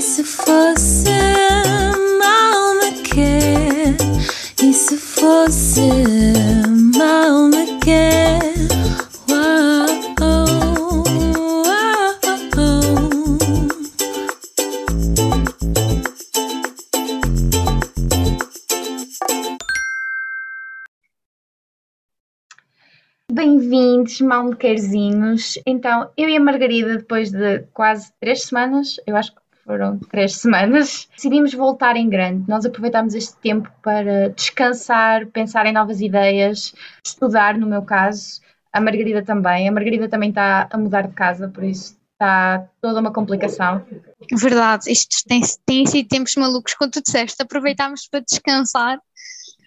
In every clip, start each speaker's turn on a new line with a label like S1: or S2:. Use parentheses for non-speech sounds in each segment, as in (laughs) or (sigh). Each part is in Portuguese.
S1: E se fosse uma alma que E se fosse uma alma que Uau, uau, uau.
S2: Bem-vindos, malmequerzinhos. Então, eu e a Margarida, depois de quase três semanas, eu acho que foram três semanas, decidimos voltar em grande. Nós aproveitámos este tempo para descansar, pensar em novas ideias, estudar, no meu caso. A Margarida também. A Margarida também está a mudar de casa, por isso está toda uma complicação.
S3: Verdade, isto tem, tem sido tempos malucos, como tu disseste, aproveitámos para descansar.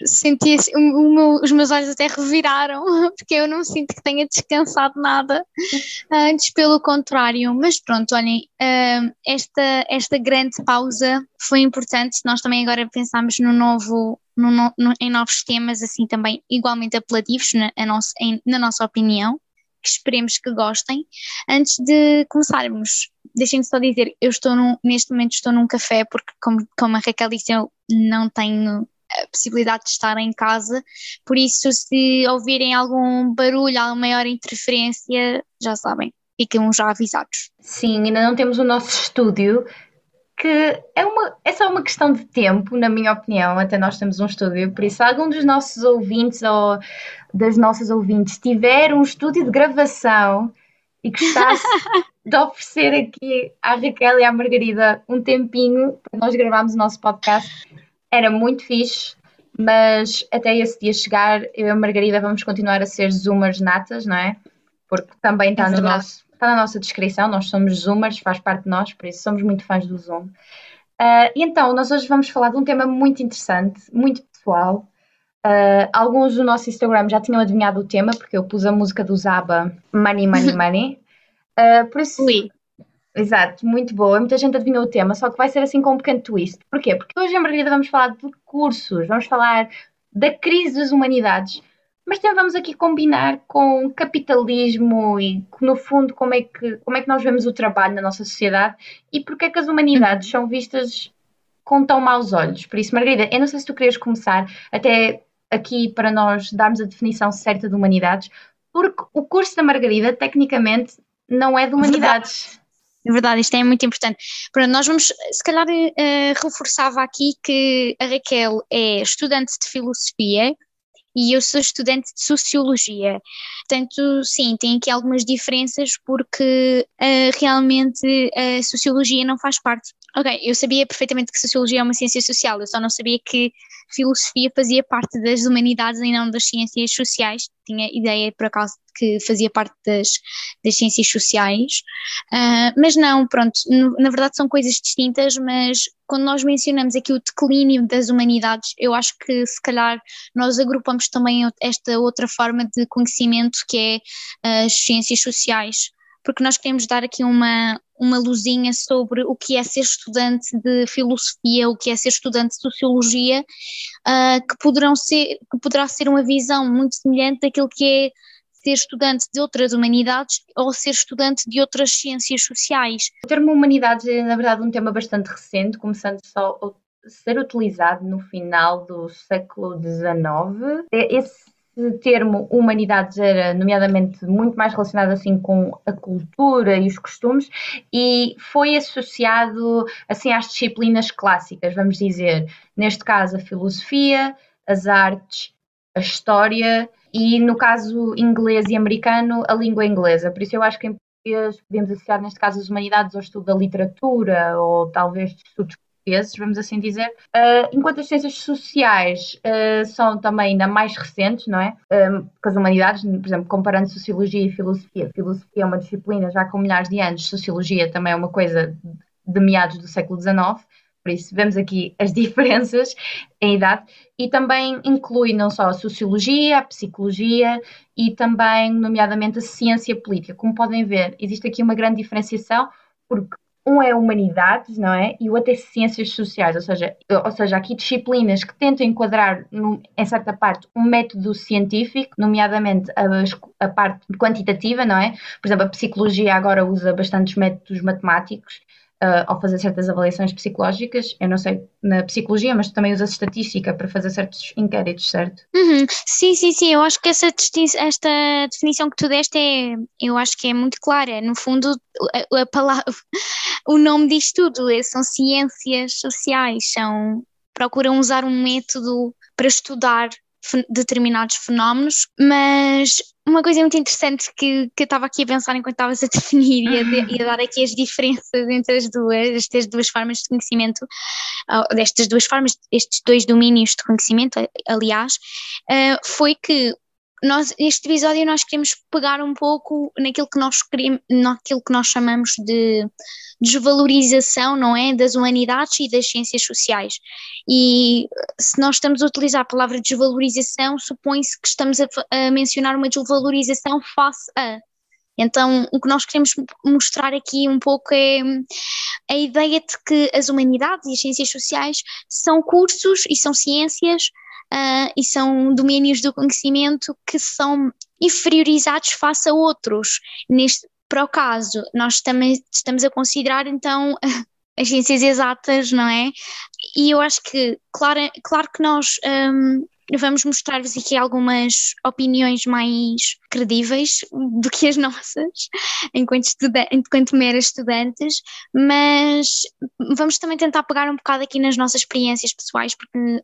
S3: Senti assim, o- o meu- os meus olhos até reviraram, (laughs) porque eu não sinto que tenha descansado nada, antes pelo contrário. Mas pronto, olhem, ah, esta, esta grande pausa foi importante. Nós também agora pensamos no novo, no no- em novos temas, assim também igualmente apelativos, na, a nossa, em- na nossa opinião, que esperemos que gostem. Antes de começarmos, deixem-me só dizer, eu estou num, neste momento estou num café porque como, como a Raquel disse, eu não tenho a possibilidade de estar em casa, por isso se ouvirem algum barulho, alguma maior interferência, já sabem, ficam já avisados.
S2: Sim, ainda não temos o nosso estúdio, que é, uma, é só uma questão de tempo, na minha opinião, até nós temos um estúdio. Por isso, se algum dos nossos ouvintes ou das nossas ouvintes tiver um estúdio de gravação e gostasse (laughs) de oferecer aqui à Raquel e à Margarida um tempinho para nós gravarmos o nosso podcast, era muito fixe. Mas até esse dia chegar, eu e a Margarida vamos continuar a ser zoomers natas, não é? Porque também está
S3: É
S2: no nosso está na nossa descrição, nós somos zoomers, faz parte de nós, por isso somos muito fãs do Zoom. E então, nós hoje vamos falar de um tema muito interessante, muito pessoal. Ah, alguns do nosso Instagram já tinham adivinhado o tema, porque eu pus a música do Zaba, Money, Money, (laughs) Money. Ah, por isso,
S3: Ui,
S2: Exato, muito boa. Muita gente adivinhou o tema, só que vai ser assim com um pequeno twist. Porquê? Porque hoje em Margarida vamos falar de cursos, vamos falar da crise das humanidades, mas também vamos aqui combinar com capitalismo e, no fundo, como é que, como é que nós vemos o trabalho na nossa sociedade e porque é que as humanidades são vistas com tão maus olhos. Por isso, Margarida, eu não sei se tu querias começar até aqui para nós darmos a definição certa de humanidades, porque o curso da Margarida, tecnicamente, não é de humanidades.
S3: É verdade, isto é muito importante. Pronto, nós vamos, se calhar, eh, reforçava aqui que a Raquel é estudante de filosofia e eu sou estudante de sociologia. Portanto, sim, tem aqui algumas diferenças porque eh, realmente a sociologia não faz parte. Ok, eu sabia perfeitamente que sociologia é uma ciência social, eu só não sabia que filosofia fazia parte das humanidades e não das ciências sociais. Tinha ideia, por acaso, que fazia parte das, das ciências sociais. Ah, mas não, pronto, na verdade são coisas distintas, mas quando nós mencionamos aqui o declínio das humanidades, eu acho que se calhar nós agrupamos também esta outra forma de conhecimento que é ah, as ciências sociais, porque nós queremos dar aqui uma, uma luzinha sobre o que é ser estudante de filosofia, o que é ser estudante de sociologia, ah, que, poderão ser, que poderá ser uma visão muito semelhante daquilo que é ser estudante de outras humanidades ou ser estudante de outras ciências sociais.
S2: O termo humanidades é, na verdade, um tema bastante recente, começando só a ser utilizado no final do século XIX. É- Esse termo humanidades era, nomeadamente, muito mais relacionado assim com a cultura e os costumes e foi associado assim às disciplinas clássicas, vamos dizer, neste caso a filosofia, as artes, a história e no caso inglês e americano a língua inglesa. Por isso eu acho que em português podemos associar neste caso as humanidades ao estudo da literatura ou talvez estudos portugueses, vamos assim dizer. Uh, enquanto as ciências sociais uh, são também ainda mais recentes, não é? Um, porque as humanidades, por exemplo, comparando sociologia e filosofia, filosofia é uma disciplina já com milhares de anos, sociologia também é uma coisa de meados do século XIX, por isso vemos aqui as (laughs) diferenças em idade e também inclui não só a sociologia, a psicologia e também, nomeadamente, a ciência política. Como podem ver, existe aqui uma grande diferenciação, porque um é humanidades, não é? E o outro é ciências sociais, ou seja, ou seja aqui disciplinas que tentam enquadrar, no, em certa parte, um método científico, nomeadamente a, a, parte quantitativa, não é? Por exemplo, a psicologia agora usa bastantes métodos matemáticos, uh, ao fazer certas avaliações psicológicas. Eu não sei na psicologia, mas também usas estatística para fazer certos inquéritos, certo?
S3: Uhum. Sim, sim, sim. Eu acho que essa esta definição que tu deste é, eu acho que é muito clara. No fundo, a, a palavra, (laughs) o nome diz tudo. É, são ciências sociais, são procuram usar um método para estudar determinados fenómenos, mas uma coisa muito interessante que, que eu estava aqui a pensar enquanto estavas a definir e a, e a, dar aqui as diferenças entre as duas, estas duas formas de conhecimento, destas duas formas, estes dois domínios de conhecimento, aliás, uh, foi que nós, neste episódio nós queremos pegar um pouco naquilo que nós queremos, naquilo que nós chamamos de desvalorização, não é, das humanidades e das ciências sociais. E se nós estamos a utilizar a palavra desvalorização, supõe-se que estamos a, a mencionar uma desvalorização face a. Então, o que nós queremos mostrar aqui um pouco é a ideia de que as humanidades e as ciências sociais são cursos e são ciências uh, e são domínios do conhecimento que são inferiorizados face a outros. Neste, para o caso, nós também estamos a considerar então (laughs) as ciências exatas, não é? E eu acho que, claro, claro que nós um, vamos mostrar-vos aqui algumas opiniões mais credíveis do que as (laughs) nossas, enquanto, enquanto meras estudantes, mas vamos também tentar pegar um bocado aqui nas nossas experiências pessoais, porque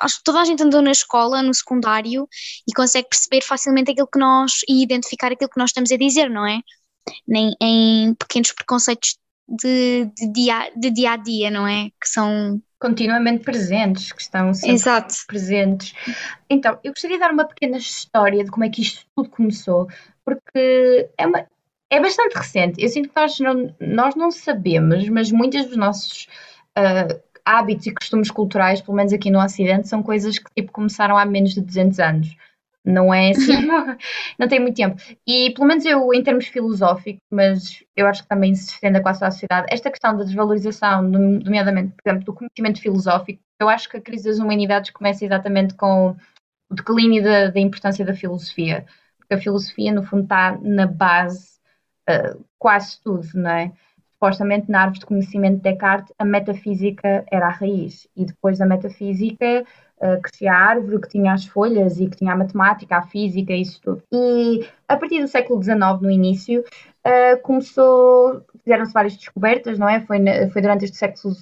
S3: acho que toda a gente andou na escola, no secundário, e consegue perceber facilmente aquilo que nós, e identificar aquilo que nós estamos a dizer, não é? Nem em pequenos preconceitos de, de, dia, de dia a dia, não é? Que são
S2: continuamente presentes, que estão sempre
S3: Exato.
S2: presentes. Então, eu gostaria de dar uma pequena história de como é que isto tudo começou, porque é, uma, é bastante recente. Eu sinto que nós não, nós não sabemos, mas muitos dos nossos uh, hábitos e costumes culturais, pelo menos aqui no Ocidente, são coisas que tipo, começaram há menos de 200 anos. Não é assim, (laughs) não, tem muito tempo. E pelo menos eu, em termos filosóficos, mas eu acho que também se estende a quase toda a sociedade, esta questão da desvalorização, nomeadamente, por exemplo, do conhecimento filosófico, eu acho que a crise das humanidades começa exatamente com o declínio da, da importância da filosofia. Porque a filosofia, no fundo, está na base uh, quase tudo, não é? Supostamente na árvore de conhecimento de Descartes, a metafísica era a raiz. E depois da metafísica uh, crescia a árvore que tinha as folhas e que tinha a matemática, a física, isso tudo. E a partir do século XIX, no início, uh, começou, fizeram-se várias descobertas, não é? Foi, foi durante este século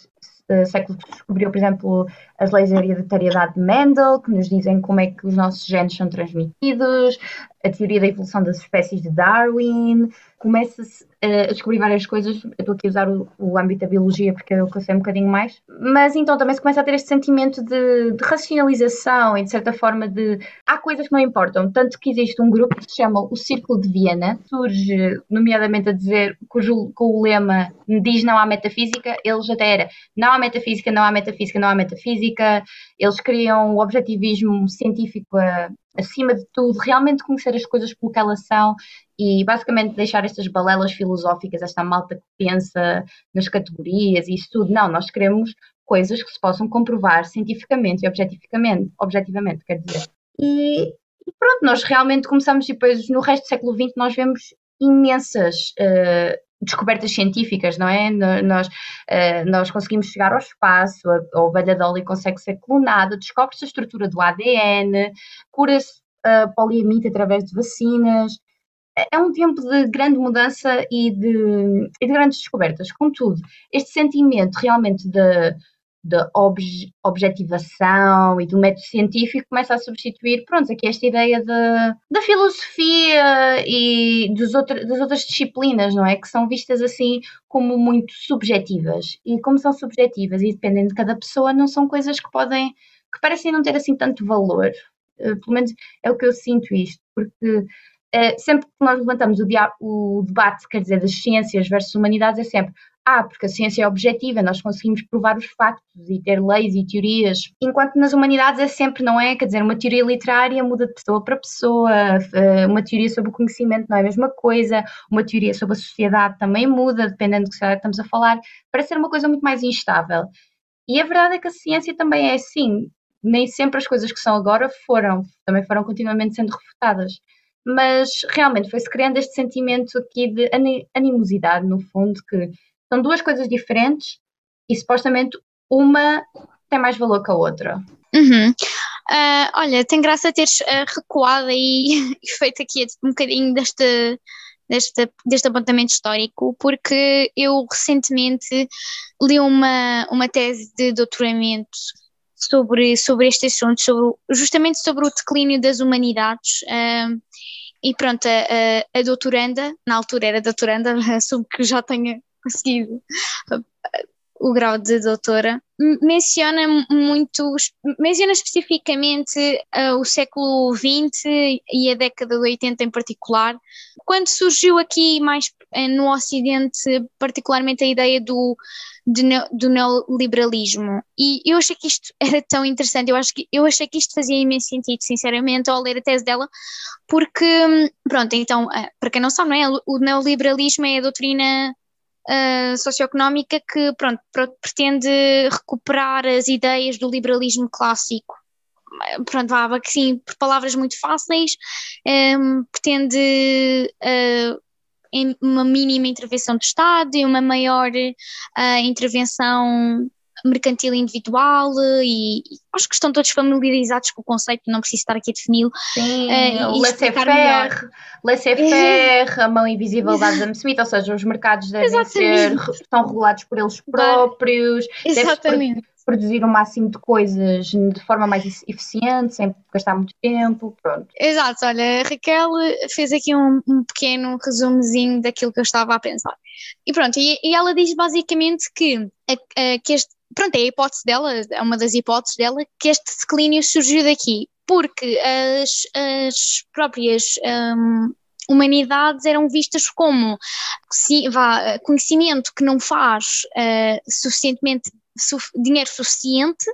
S2: uh, século que descobriu, por exemplo, as leis de hereditariedade de Mendel, que nos dizem como é que os nossos genes são transmitidos, a teoria da evolução das espécies de Darwin, começa-se a descobrir várias coisas. Eu estou aqui a usar o, o âmbito da biologia porque eu sei um bocadinho mais. Mas então também se começa a ter este sentimento de, de, racionalização e de certa forma de. Há coisas que não importam. Tanto que existe um grupo que se chama o Círculo de Viena, surge nomeadamente a dizer, cujo, com o lema diz não há metafísica, eles até era não há metafísica, não há metafísica, não há metafísica. Eles criam o objetivismo científico a, acima de tudo, realmente conhecer as coisas pelo que elas são e basicamente deixar estas balelas filosóficas, esta malta que pensa nas categorias e isso tudo. Não, nós queremos coisas que se possam comprovar cientificamente e objetificamente, objetivamente, quer dizer. E, e pronto, nós realmente começamos, e depois no resto do século XX nós vemos imensas uh, descobertas científicas, não é? Nós, uh, nós conseguimos chegar ao espaço, a, a ovelha Dolly consegue ser clonada, descobre-se a estrutura do ADN, cura-se a poliamite através de vacinas. É, é um tempo de grande mudança e de, e de grandes descobertas. Contudo, este sentimento realmente de de obje, objetivação e do método científico começa a substituir, pronto, aqui esta ideia de, da filosofia e dos outro, das outras disciplinas, não é? Que são vistas assim como muito subjetivas. E como são subjetivas e dependem de cada pessoa, não são coisas que podem, que parecem não ter assim tanto valor. Uh, pelo menos é o que eu sinto isto, porque uh, sempre que nós levantamos o, o debate, quer dizer, das ciências versus humanidades, é sempre ah, porque a ciência é objetiva, nós conseguimos provar os factos e ter leis e teorias, enquanto nas humanidades é sempre, não é? Quer dizer, uma teoria literária muda de pessoa para pessoa, eh, uma teoria sobre o conhecimento não é a mesma coisa, uma teoria sobre a sociedade também muda, dependendo do que estamos a falar, parece ser uma coisa muito mais instável. E a verdade é que a ciência também é assim, nem sempre as coisas que são agora foram, também foram continuamente sendo refutadas mas realmente foi-se criando este sentimento aqui de animosidade, no fundo, que são duas coisas diferentes e supostamente uma tem mais valor que a outra.
S3: Uhum. Uh, olha, tem graça teres uh, recuado e, (laughs) e feito aqui um bocadinho deste, deste, deste apontamento histórico, porque eu recentemente li uma, uma tese de doutoramento sobre, sobre este assunto, sobre, justamente sobre o declínio das humanidades. Uh, e pronto, a, a, doutoranda, na altura era doutoranda, (laughs) assumo que já tenha conseguido o grau de doutora, menciona muito, menciona especificamente uh, o século XX e a década de 80 em particular, quando surgiu aqui mais uh, no Ocidente, particularmente a ideia do, do neoliberalismo. E eu achei que isto era tão interessante, eu, acho que, eu achei que isto fazia imenso sentido, sinceramente, ao ler a tese dela, porque, pronto, então, uh, para quem não sabe, não é? o neoliberalismo é a doutrina uh, socioeconómica que pronto, pretende recuperar as ideias do liberalismo clássico. Pronto, vá, assim, por palavras muito fáceis, um, pretende uh, uma mínima intervenção do Estado e uma maior uh, intervenção mercantil individual e, e, acho que estão todos familiarizados com o conceito, não preciso estar aqui a defini-lo.
S2: Sim, uh, laissez-faire, laissez-faire, a mão invisível da Adam Smith, ou seja, os mercados devem ser, são regulados por eles próprios.
S3: Exatamente
S2: produzir o máximo de coisas de forma mais eficiente, sem gastar muito tempo, pronto.
S3: Exato, olha, a Raquel fez aqui um, um pequeno resumozinho daquilo que eu estava a pensar. E pronto, e, e ela diz basicamente que, a, a, que este, pronto, é a hipótese dela, é uma das hipóteses dela, que este declínio surgiu daqui, porque as, as próprias um, humanidades eram vistas como vá, conhecimento que não faz uh, suficientemente su dinheiro suficiente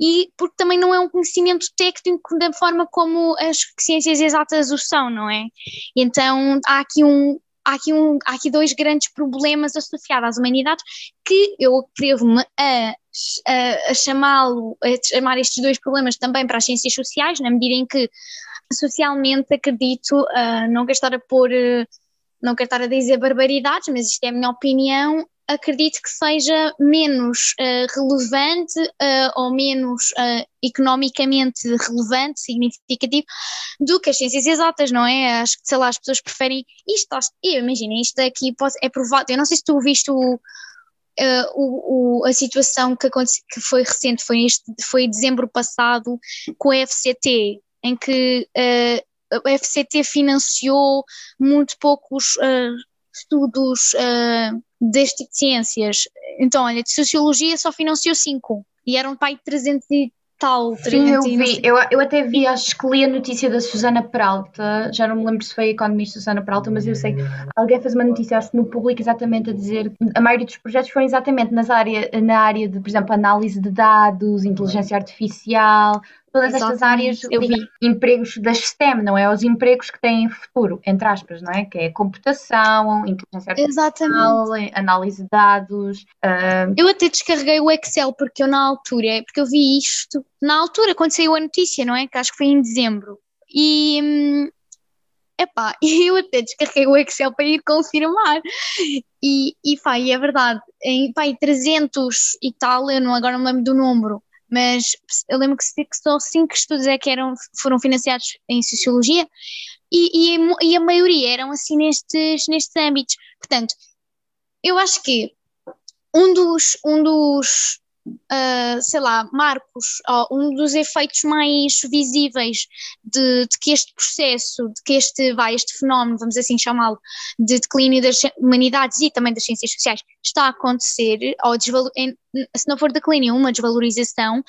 S3: e porque também não é um conhecimento técnico da forma como as ciências exatas o são, não é? Então há aqui um, há aqui, um, há aqui dois grandes problemas associados às humanidades que eu atrevo-me a, a, a chamá-lo, a chamar estes dois problemas também para as ciências sociais, na medida em que socialmente acredito, uh, não estar a pôr, uh, não quero estar a dizer barbaridades, mas isto é a minha opinião, acredito que seja menos uh, relevante uh, ou menos uh, economicamente relevante, significativo, do que as ciências exatas, não é? Acho que, sei lá, as pessoas preferem isto. Imagina, isto aqui pode, é provado. Eu não sei se tu viste o, o, o, a situação que, aconteceu, que foi recente, foi, este, foi dezembro passado, com a FCT, em que a FCT financiou muito poucos estudos uh, deste tipo de ciências. Então, olha, de sociologia só financiou 5 e eram pai 300 e tal.
S2: Sim, eu vi, eu, eu até vi, acho que li a notícia da Susana Peralta, já não me lembro se foi a economista Susana Peralta, mas eu sei que alguém fez uma notícia acho, no público exatamente a dizer que a maioria dos projetos foram exatamente nas área, na área de, por exemplo, análise de dados, inteligência artificial, todas Exatamente. estas áreas de empregos das STEM, não é? Os empregos que têm futuro, entre aspas, não é? Que é computação, inteligência artificial, Exatamente. análise de dados. Uh...
S3: Eu até descarreguei o Excel porque eu na altura, porque eu vi isto na altura, quando saiu a notícia, não é? Que acho que foi em dezembro. E. Hum, epá, (laughs) eu até descarreguei o Excel para ir confirmar. E, e pá, e é verdade, em, pá, 300 e tal, eu não, agora não me lembro do número, mas eu lembro que só cinco estudos é que eram, foram financiados em Sociologia e, e, e a maioria eram assim nestes, nestes âmbitos. Portanto, eu acho que um dos, um dos uh, sei lá, marcos, um dos efeitos mais visíveis de, de, que este processo, de que este, vai, este fenómeno, vamos assim chamá-lo, de declínio das humanidades e também das ciências sociais está a acontecer, ou se não for declínio, uma desvalorização,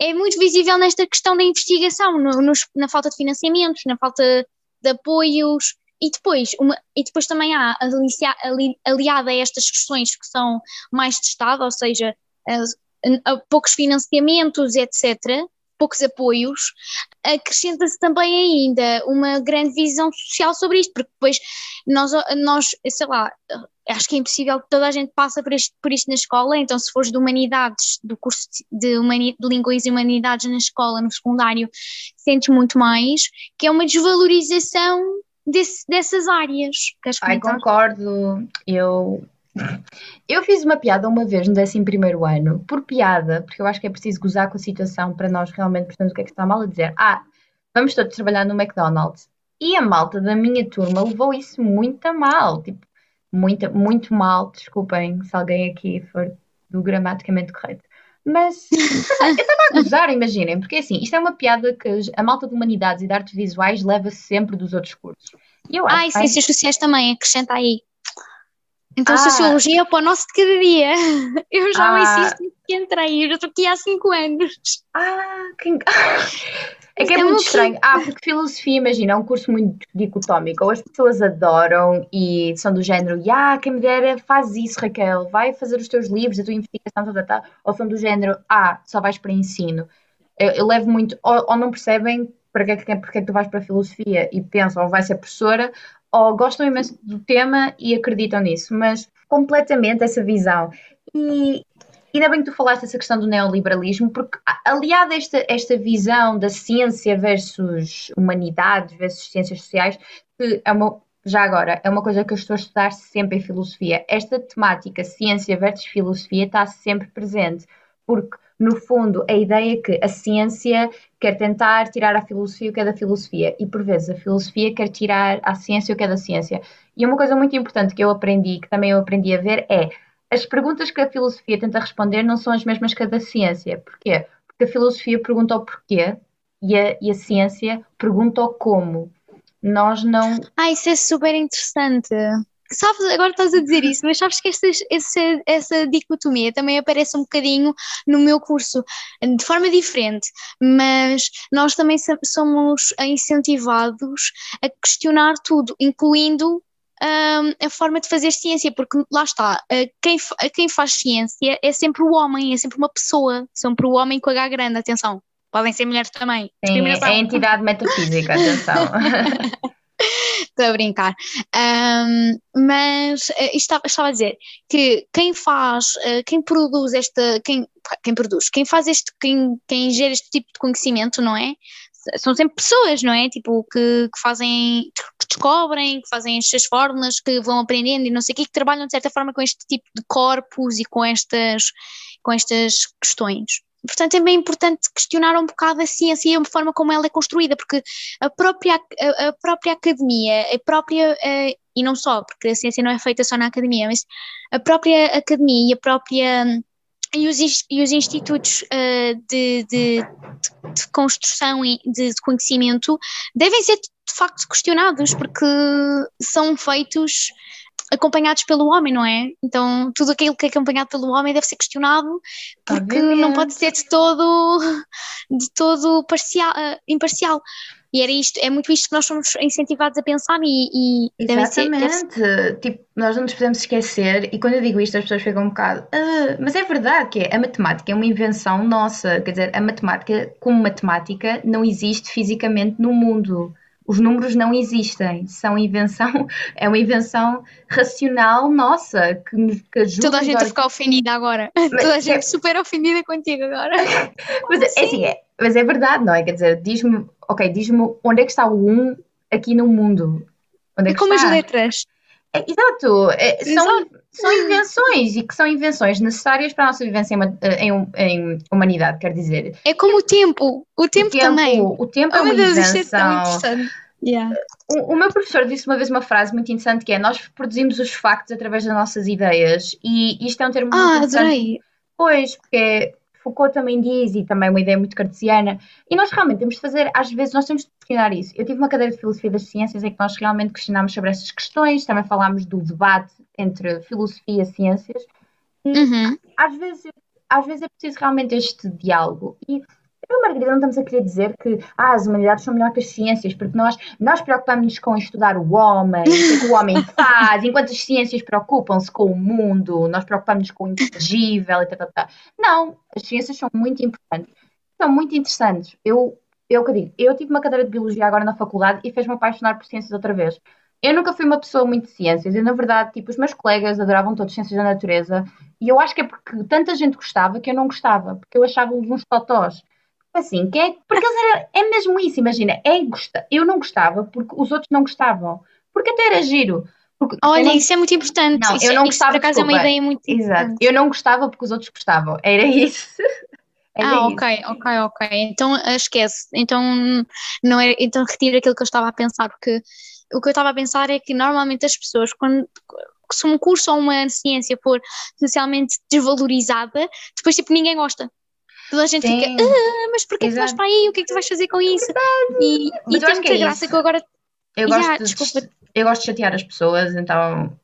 S3: é muito visível nesta questão da investigação, no, nos, na falta de financiamentos, na falta de apoios, e depois, uma, e depois também há ali, aliada a estas questões que são mais de Estado, ou seja, poucos financiamentos, etc., poucos apoios, acrescenta-se também ainda uma grande visão social sobre isto, porque depois nós, nós sei lá, acho que é impossível que toda a gente passe por isto, por isto na escola, então se fores de humanidades, do curso de, humani, de línguas e humanidades na escola, no secundário, sentes muito mais, que é uma desvalorização desse, dessas áreas.
S2: Ai, concordo, eu Eu fiz uma piada uma vez no 11 ano, por piada, porque eu acho que é preciso gozar com a situação para nós realmente percebermos o que é que está mal a dizer. Ah, vamos todos trabalhar no McDonald's. E a malta da minha turma levou isso muito a mal, tipo, muito, muito mal, desculpem se alguém aqui for do gramaticamente correto. Mas (laughs) eu estava a gozar, imaginem, porque assim, isto é uma piada que a malta de humanidades e de artes visuais leva sempre dos outros cursos.
S3: E eu ah, e ciências sociais também, acrescenta aí. Então, ah. sociologia é para o nosso de cada dia. (laughs) Eu já ah. insisto que entrei, eu já estou aqui há 5 anos.
S2: Ah, que... (laughs) É que é, é muito estranho. Ah, porque filosofia, imagina, é um curso muito dicotómico. Ou as pessoas adoram e são do género, ah, quem me der faz isso, Raquel, vai fazer os teus livros, a tua investigação, tal, tal, Ou são do género, ah, só vais para ensino. Eu, eu levo muito, ou, ou, não percebem para que, que, porque é que tu vais para a filosofia e pensam, ou vai ser professora, ou gostam imenso do tema e acreditam nisso, mas completamente essa visão. E ainda bem que tu falaste essa questão do neoliberalismo, porque aliado a esta, esta visão da ciência versus humanidades versus ciências sociais, que é uma, já agora, é uma coisa que eu estou a estudar sempre em filosofia. Esta temática, ciência versus filosofia, está sempre presente, porque no fundo, a ideia é que a ciência quer tentar tirar à filosofia o que é da filosofia e, por vezes, a filosofia quer tirar à ciência o que é da ciência. E uma coisa muito importante que eu aprendi, que também eu aprendi a ver, é as perguntas que a filosofia tenta responder não são as mesmas que a da ciência. Porquê? Porque a filosofia pergunta o porquê e a, e a ciência pergunta o como. Nós não.
S3: Ah, isso é super interessante sabes, agora estás a dizer isso, mas sabes que essa, essa, essa dicotomia também aparece um bocadinho no meu curso, de forma diferente, mas nós também somos incentivados a questionar tudo, incluindo um, a forma de fazer ciência, porque lá está, quem, quem faz ciência é sempre o homem, é sempre uma pessoa, sempre o homem com H grande, atenção. Podem ser mulheres também.
S2: Sim, é entidade metafísica, atenção. (laughs)
S3: Estou a brincar. Um, mas uh, estava, estava a dizer que quem faz, uh, quem produz esta, quem, quem produz, quem faz este, quem, quem gera este tipo de conhecimento, não é? São sempre pessoas, não é? Tipo, que, que fazem, que descobrem, que fazem as suas fórmulas, que vão aprendendo e não sei o quê, que trabalham de certa forma com este tipo de corpos e com estas, com estas questões. Portanto, é bem importante questionar um bocado a ciência e a forma como ela é construída, porque a própria, a, a própria academia, a própria, e não só, porque a ciência não é feita só na academia, mas a própria academia e a própria. E os, e os institutos uh, de, de, de, construção e de, de conhecimento devem ser de facto questionados, porque são feitos acompanhados pelo homem, não é? Então tudo aquilo que é acompanhado pelo homem deve ser questionado porque Obviamente. não pode ser de todo de todo parcial, uh, imparcial. E era isto, é muito isto que nós somos incentivados a pensar e,
S2: e Exatamente. Ser, tipo, nós não nos podemos esquecer, e quando eu digo isto as pessoas ficam um bocado, ah, mas é verdade que é, a matemática é uma invenção nossa, quer dizer, a matemática como matemática não existe fisicamente no mundo os números não existem, são invenção, (laughs) é uma invenção racional nossa que, que ajuda.
S3: Toda a gente a ficar ofendida agora, mas, (laughs) toda a gente é... super ofendida contigo agora. (laughs)
S2: mas, é, assim, é, mas é verdade, não é? Quer dizer, diz-me, ok, diz-me onde é que está o 1 aqui no mundo? Onde é, é
S3: como está? as letras.
S2: É, exato, é, são, são invenções e que são invenções necessárias para a nossa vivência em, em, em humanidade, quer dizer.
S3: É como o tempo, o tempo, o tempo também.
S2: O tempo é oh, é uma Deus, invenção. Yeah. O, o, meu professor disse uma vez uma frase muito interessante que é nós produzimos os factos através das nossas ideias e isto é um termo muito
S3: ah,
S2: interessante.
S3: Adorei.
S2: Pois, porque Foucault também diz, e também uma ideia muito cartesiana, e nós realmente temos de fazer, às vezes, nós temos de questionar isso. Eu tive uma cadeira de Filosofia das Ciências em que nós realmente questionámos sobre essas questões, também falámos do debate entre filosofia e ciências, e
S3: uhum.
S2: às, vezes, às vezes é preciso realmente este diálogo. E eu, Margarida, não estamos a querer dizer que ah, as humanidades são melhor que as ciências, porque nós, nós preocupamos-nos com estudar o homem, o que, é o homem (laughs) faz, enquanto as ciências preocupam-se com o mundo, nós preocupamos-nos com o intangível e tal, tal, tal. Não, as ciências são muito importantes, são muito interessantes. Eu, eu que digo, eu tive uma cadeira de biologia agora na faculdade e fez-me apaixonar por ciências outra vez. Eu nunca fui uma pessoa muito de ciências, e na verdade, tipo, os meus colegas adoravam todas ciências da natureza, e eu acho que é porque tanta gente gostava que eu não gostava, porque eu achava-os uns totós. Assim, que é, porque eles é mesmo isso, imagina, é gosta, eu não gostava porque os outros não gostavam, porque até era giro, Porque
S3: Olha,
S2: não-
S3: isso é muito importante.
S2: Não,
S3: isso,
S2: eu não
S3: isso, por
S2: gostava,
S3: acaso é uma
S2: desculpa.
S3: ideia muito
S2: Exato.
S3: importante.
S2: Eu não gostava porque os outros gostavam. Era (laughs) isso. Era
S3: Ah,
S2: isso.
S3: ok, ok, ok. Então ah, esquece. Então não é, então retiro aquilo que eu estava a pensar, porque o que eu estava a pensar é que normalmente as pessoas, quando se um curso ou uma ciência for socialmente desvalorizada, depois tipo ninguém gosta. Toda a gente fica,
S2: Sim.
S3: ah, mas porquê que tu vais
S2: Exato.
S3: para aí? O que é que tu vais fazer com isso? E,
S2: Mas
S3: e tem muita
S2: é
S3: graça
S2: isso.
S3: que eu agora.
S2: Eu
S3: Yeah,
S2: gosto, de, eu gosto de chatear as pessoas, então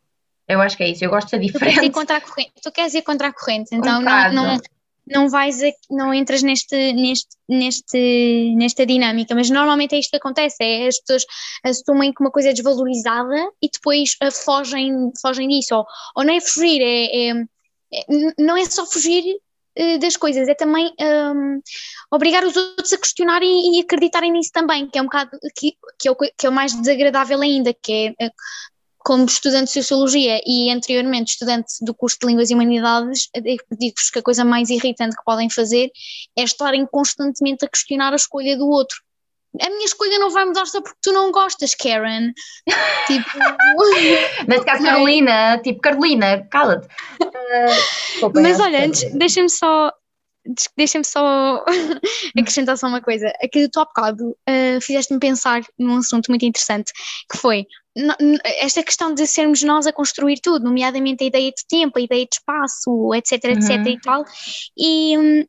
S2: eu acho que é isso. Eu gosto de ser
S3: Tu queres ir
S2: diferente.
S3: contra a corrente, tu queres ir contra a corrente,
S2: Um
S3: então não,
S2: bocado.
S3: não, não vais, a- não entras neste, neste, neste, nesta dinâmica, mas normalmente é isto que acontece, é as pessoas assumem que uma coisa é desvalorizada e depois ah, fogem, fogem disso, ou, ou não é fugir, é, é- é- não é só fugir eh, das coisas, é também hum, obrigar os outros a questionarem e acreditarem nisso também, que é um bocado, que, que, é, o, que é o mais desagradável ainda, que é eh, como estudante de Sociologia e anteriormente estudante do curso de Línguas e Humanidades, eh, digo-vos que a coisa mais irritante que podem fazer é estarem constantemente a questionar a escolha do outro. A minha escolha não vai mudar só porque tu não gostas, Karen. Tipo, (laughs)
S2: Neste caso. Carolina, tipo, Carolina, cala-te. Desculpa,
S3: mas
S2: é,
S3: olha, antes,
S2: Carolina.
S3: deixa-me só. Deixa-me só (laughs) acrescentar só uma coisa. Aqui tu há bocado eh, fizeste-me pensar num assunto muito interessante, que foi esta questão de sermos nós a construir tudo, nomeadamente a ideia de tempo, a ideia de espaço, etc, etc
S2: Uhum.
S3: e tal. E hum,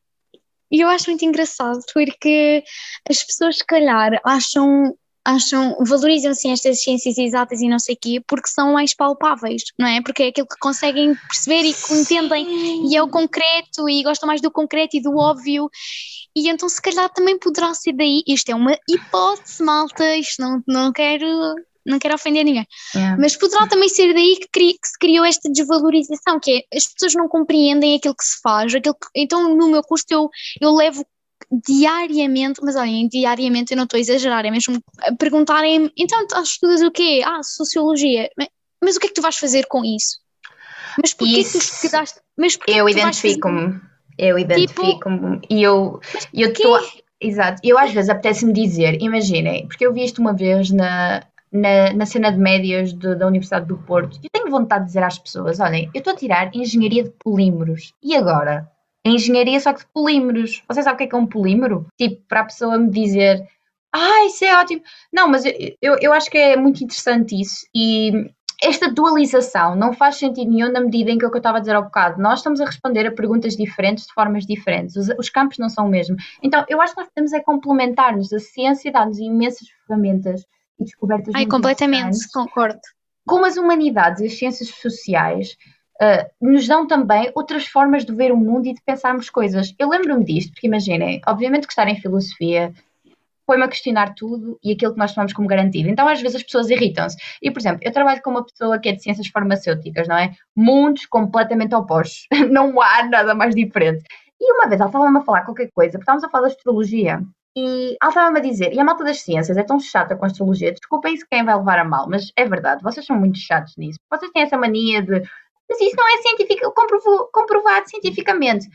S3: e eu acho muito engraçado porque as pessoas, se calhar, acham. Acham, valorizam sim estas ciências exatas e não sei o quê, porque são mais palpáveis, não é? Porque é aquilo que conseguem perceber e que entendem e é o concreto e gostam mais do concreto e do óbvio e então se calhar também poderá ser daí, isto é uma hipótese malta, isto não, não quero não quero ofender ninguém,
S2: Yeah.
S3: mas poderá também ser daí que, cri- que se criou esta desvalorização, que é as pessoas não compreendem aquilo que se faz, aquilo que- então no meu curso eu, eu levo diariamente, mas olhem, diariamente eu não estou a exagerar, é mesmo perguntarem então tu estudas o quê? Ah, Sociologia, mas, mas o que é que tu vais fazer com isso? Mas porquê que
S2: Isso.
S3: tu quedaste, mas
S2: Eu
S3: que
S2: identifico-me. Eu identifico-me. E eu e eu estou. Exato. Eu às vezes apetece-me dizer, imaginem, porque eu vi isto uma vez na, na, na cena de médias de- da Universidade do Porto. Eu tenho vontade de dizer às pessoas: olhem, eu estou a tirar engenharia de polímeros. E agora? A engenharia só que de polímeros. Vocês sabem o que é que é um polímero? Tipo, para a pessoa me dizer. Ah, isso é ótimo. Não, mas eu, eu, eu acho que é muito interessante isso. E esta dualização não faz sentido nenhum na medida em que é o que eu estava a dizer há bocado. Nós estamos a responder a perguntas diferentes de formas diferentes. Os, os campos não são o mesmo. Então, eu acho que nós podemos é complementar-nos. A ciência dá-nos imensas ferramentas e descobertas
S3: Ai, completamente, concordo.
S2: como as humanidades e as ciências sociais ah, nos dão também outras formas de ver o mundo e de pensarmos coisas. Eu lembro-me disto, porque imaginem, obviamente que estar em filosofia põe-me a questionar tudo e aquilo que nós tomamos como garantido. Então, às vezes, as pessoas irritam-se. E, por exemplo, eu trabalho com uma pessoa que é de ciências farmacêuticas, não é? Mundos completamente opostos. (laughs) Não há nada mais diferente. E uma vez ela estava-me a falar qualquer coisa, porque estávamos a falar de astrologia. E ela estava-me a dizer, e a malta das ciências é tão chata com a astrologia, desculpem se quem vai levar a mal, mas é verdade, vocês são muito chatos nisso. Vocês têm essa mania de, mas isso não é científico, comprovo- comprovado cientificamente.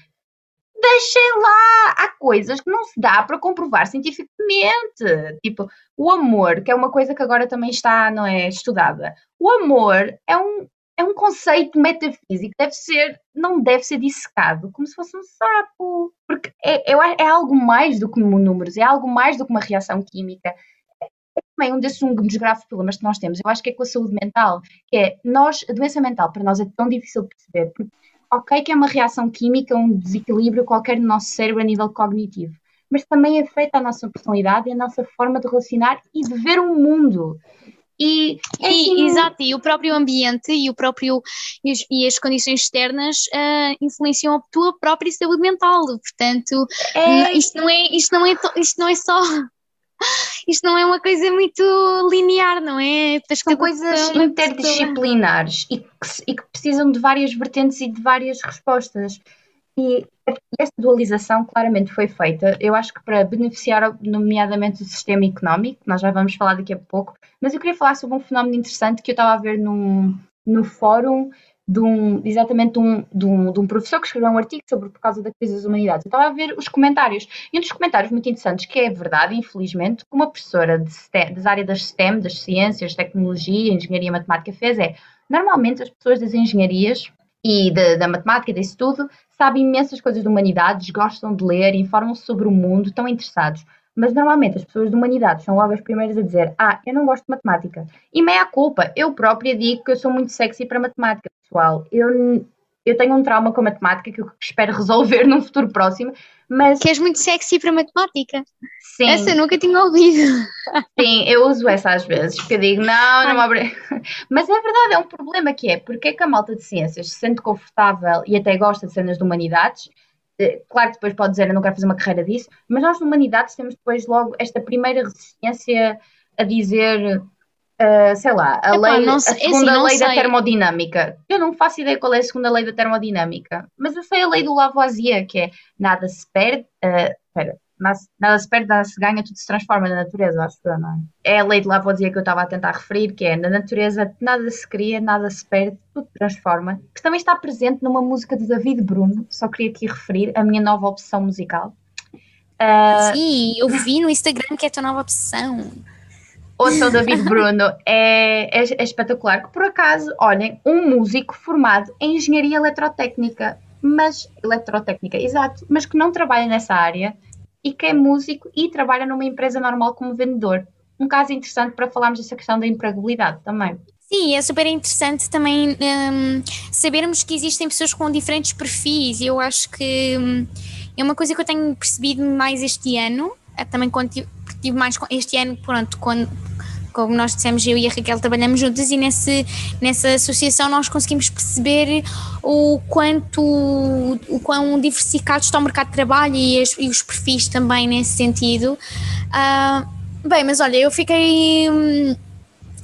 S2: Deixem lá, há coisas que não se dá para comprovar cientificamente. Tipo, o amor, que é uma coisa que agora também está, não é, estudada. O amor é um, é um conceito metafísico, deve ser, não deve ser dissecado como se fosse um sapo. Porque é, é, é algo mais do que números, é algo mais do que uma reação química. É também um desses um dos graves problemas que nós temos. Eu acho que é com a saúde mental, que é nós, a doença mental para nós é tão difícil de perceber, porque ok que é uma reação química, um desequilíbrio qualquer no nosso cérebro a nível cognitivo, mas também afeta a nossa personalidade e a nossa forma de relacionar e de ver o mundo. E, é
S3: E,
S2: assim,
S3: exato, e o próprio ambiente e, o próprio, e, os- e as condições externas ah, influenciam a tua própria saúde mental. Portanto,
S2: é,
S3: isto, não é, isto, não é, to- isto não é só. (laughs) Isto não é uma coisa muito linear, não é? Tens
S2: são coisas interdisciplinares e que, e que precisam de várias vertentes e de várias respostas. E essa dualização claramente foi feita, eu acho que para beneficiar, nomeadamente, o sistema económico, nós já vamos falar daqui a pouco, mas eu queria falar sobre um fenómeno interessante que eu estava a ver num, no fórum de um, exatamente de um, de, um, de um professor que escreveu um artigo sobre por causa da crise das humanidades. Eu estava a ver os comentários, e um dos comentários muito interessantes, que é verdade, infelizmente, que uma professora de STEM, das áreas das STEM, das ciências, tecnologia, engenharia matemática fez é, normalmente as pessoas das engenharias e da matemática, disso tudo, sabem imensas coisas de humanidades, gostam de ler, informam-se sobre o mundo, estão interessados. Mas normalmente as pessoas de humanidades são logo as primeiras a dizer: Ah, eu não gosto de matemática. E meia culpa, eu própria digo que eu sou muito sexy para matemática, pessoal. Eu, eu tenho um trauma com a matemática que eu espero resolver num futuro próximo, mas.
S3: Que és muito sexy para matemática.
S2: Sim.
S3: Essa eu nunca tinha ouvido.
S2: Sim, eu uso essa às vezes, porque eu digo, não, não abre. (laughs) Mas é verdade, é um problema que é, porque é que a malta de ciências se sente confortável e até gosta de cenas de humanidades, eh, Claro que depois pode dizer, eu não quero fazer uma carreira disso, mas nós, de humanidades, temos depois logo esta primeira resistência a dizer, uh, sei lá, a,
S3: Epá,
S2: lei,
S3: não
S2: a
S3: é
S2: segunda
S3: assim,
S2: lei da
S3: sei.
S2: termodinâmica. Eu não faço ideia qual é a segunda lei da termodinâmica, mas eu sei a lei do Lavoisier, que é nada se perde, uh, espera, nada, se- nada se perde, nada se ganha, tudo se transforma na natureza, acho eu, não é? É a lei de Lavoisier que eu estava a tentar referir, que é na natureza nada se cria, nada se perde, tudo transforma, que também está presente numa música de David Bruno, só queria aqui referir, a minha nova opção musical. Uh,
S3: Sim, eu vi no Instagram que é a tua nova opção.
S2: O David Bruno, é, é, é espetacular. Que por acaso, olhem, um músico formado em engenharia eletrotécnica, mas eletrotécnica, exato, mas que não trabalha nessa área e que é músico e trabalha numa empresa normal como vendedor. Um caso interessante para falarmos dessa questão da empregabilidade também.
S3: Sim, é super interessante também hum, sabermos que existem pessoas com diferentes perfis e eu acho que hum, é uma coisa que eu tenho percebido mais este ano, eh, também tive, mais este ano, pronto, quando como nós dissemos, eu e a Raquel trabalhamos juntas e nesse, nessa associação nós conseguimos perceber o quanto, o quão diversificado está o mercado de trabalho e, as- e os perfis também nesse sentido. Ah, bem, mas olha, eu fiquei hum,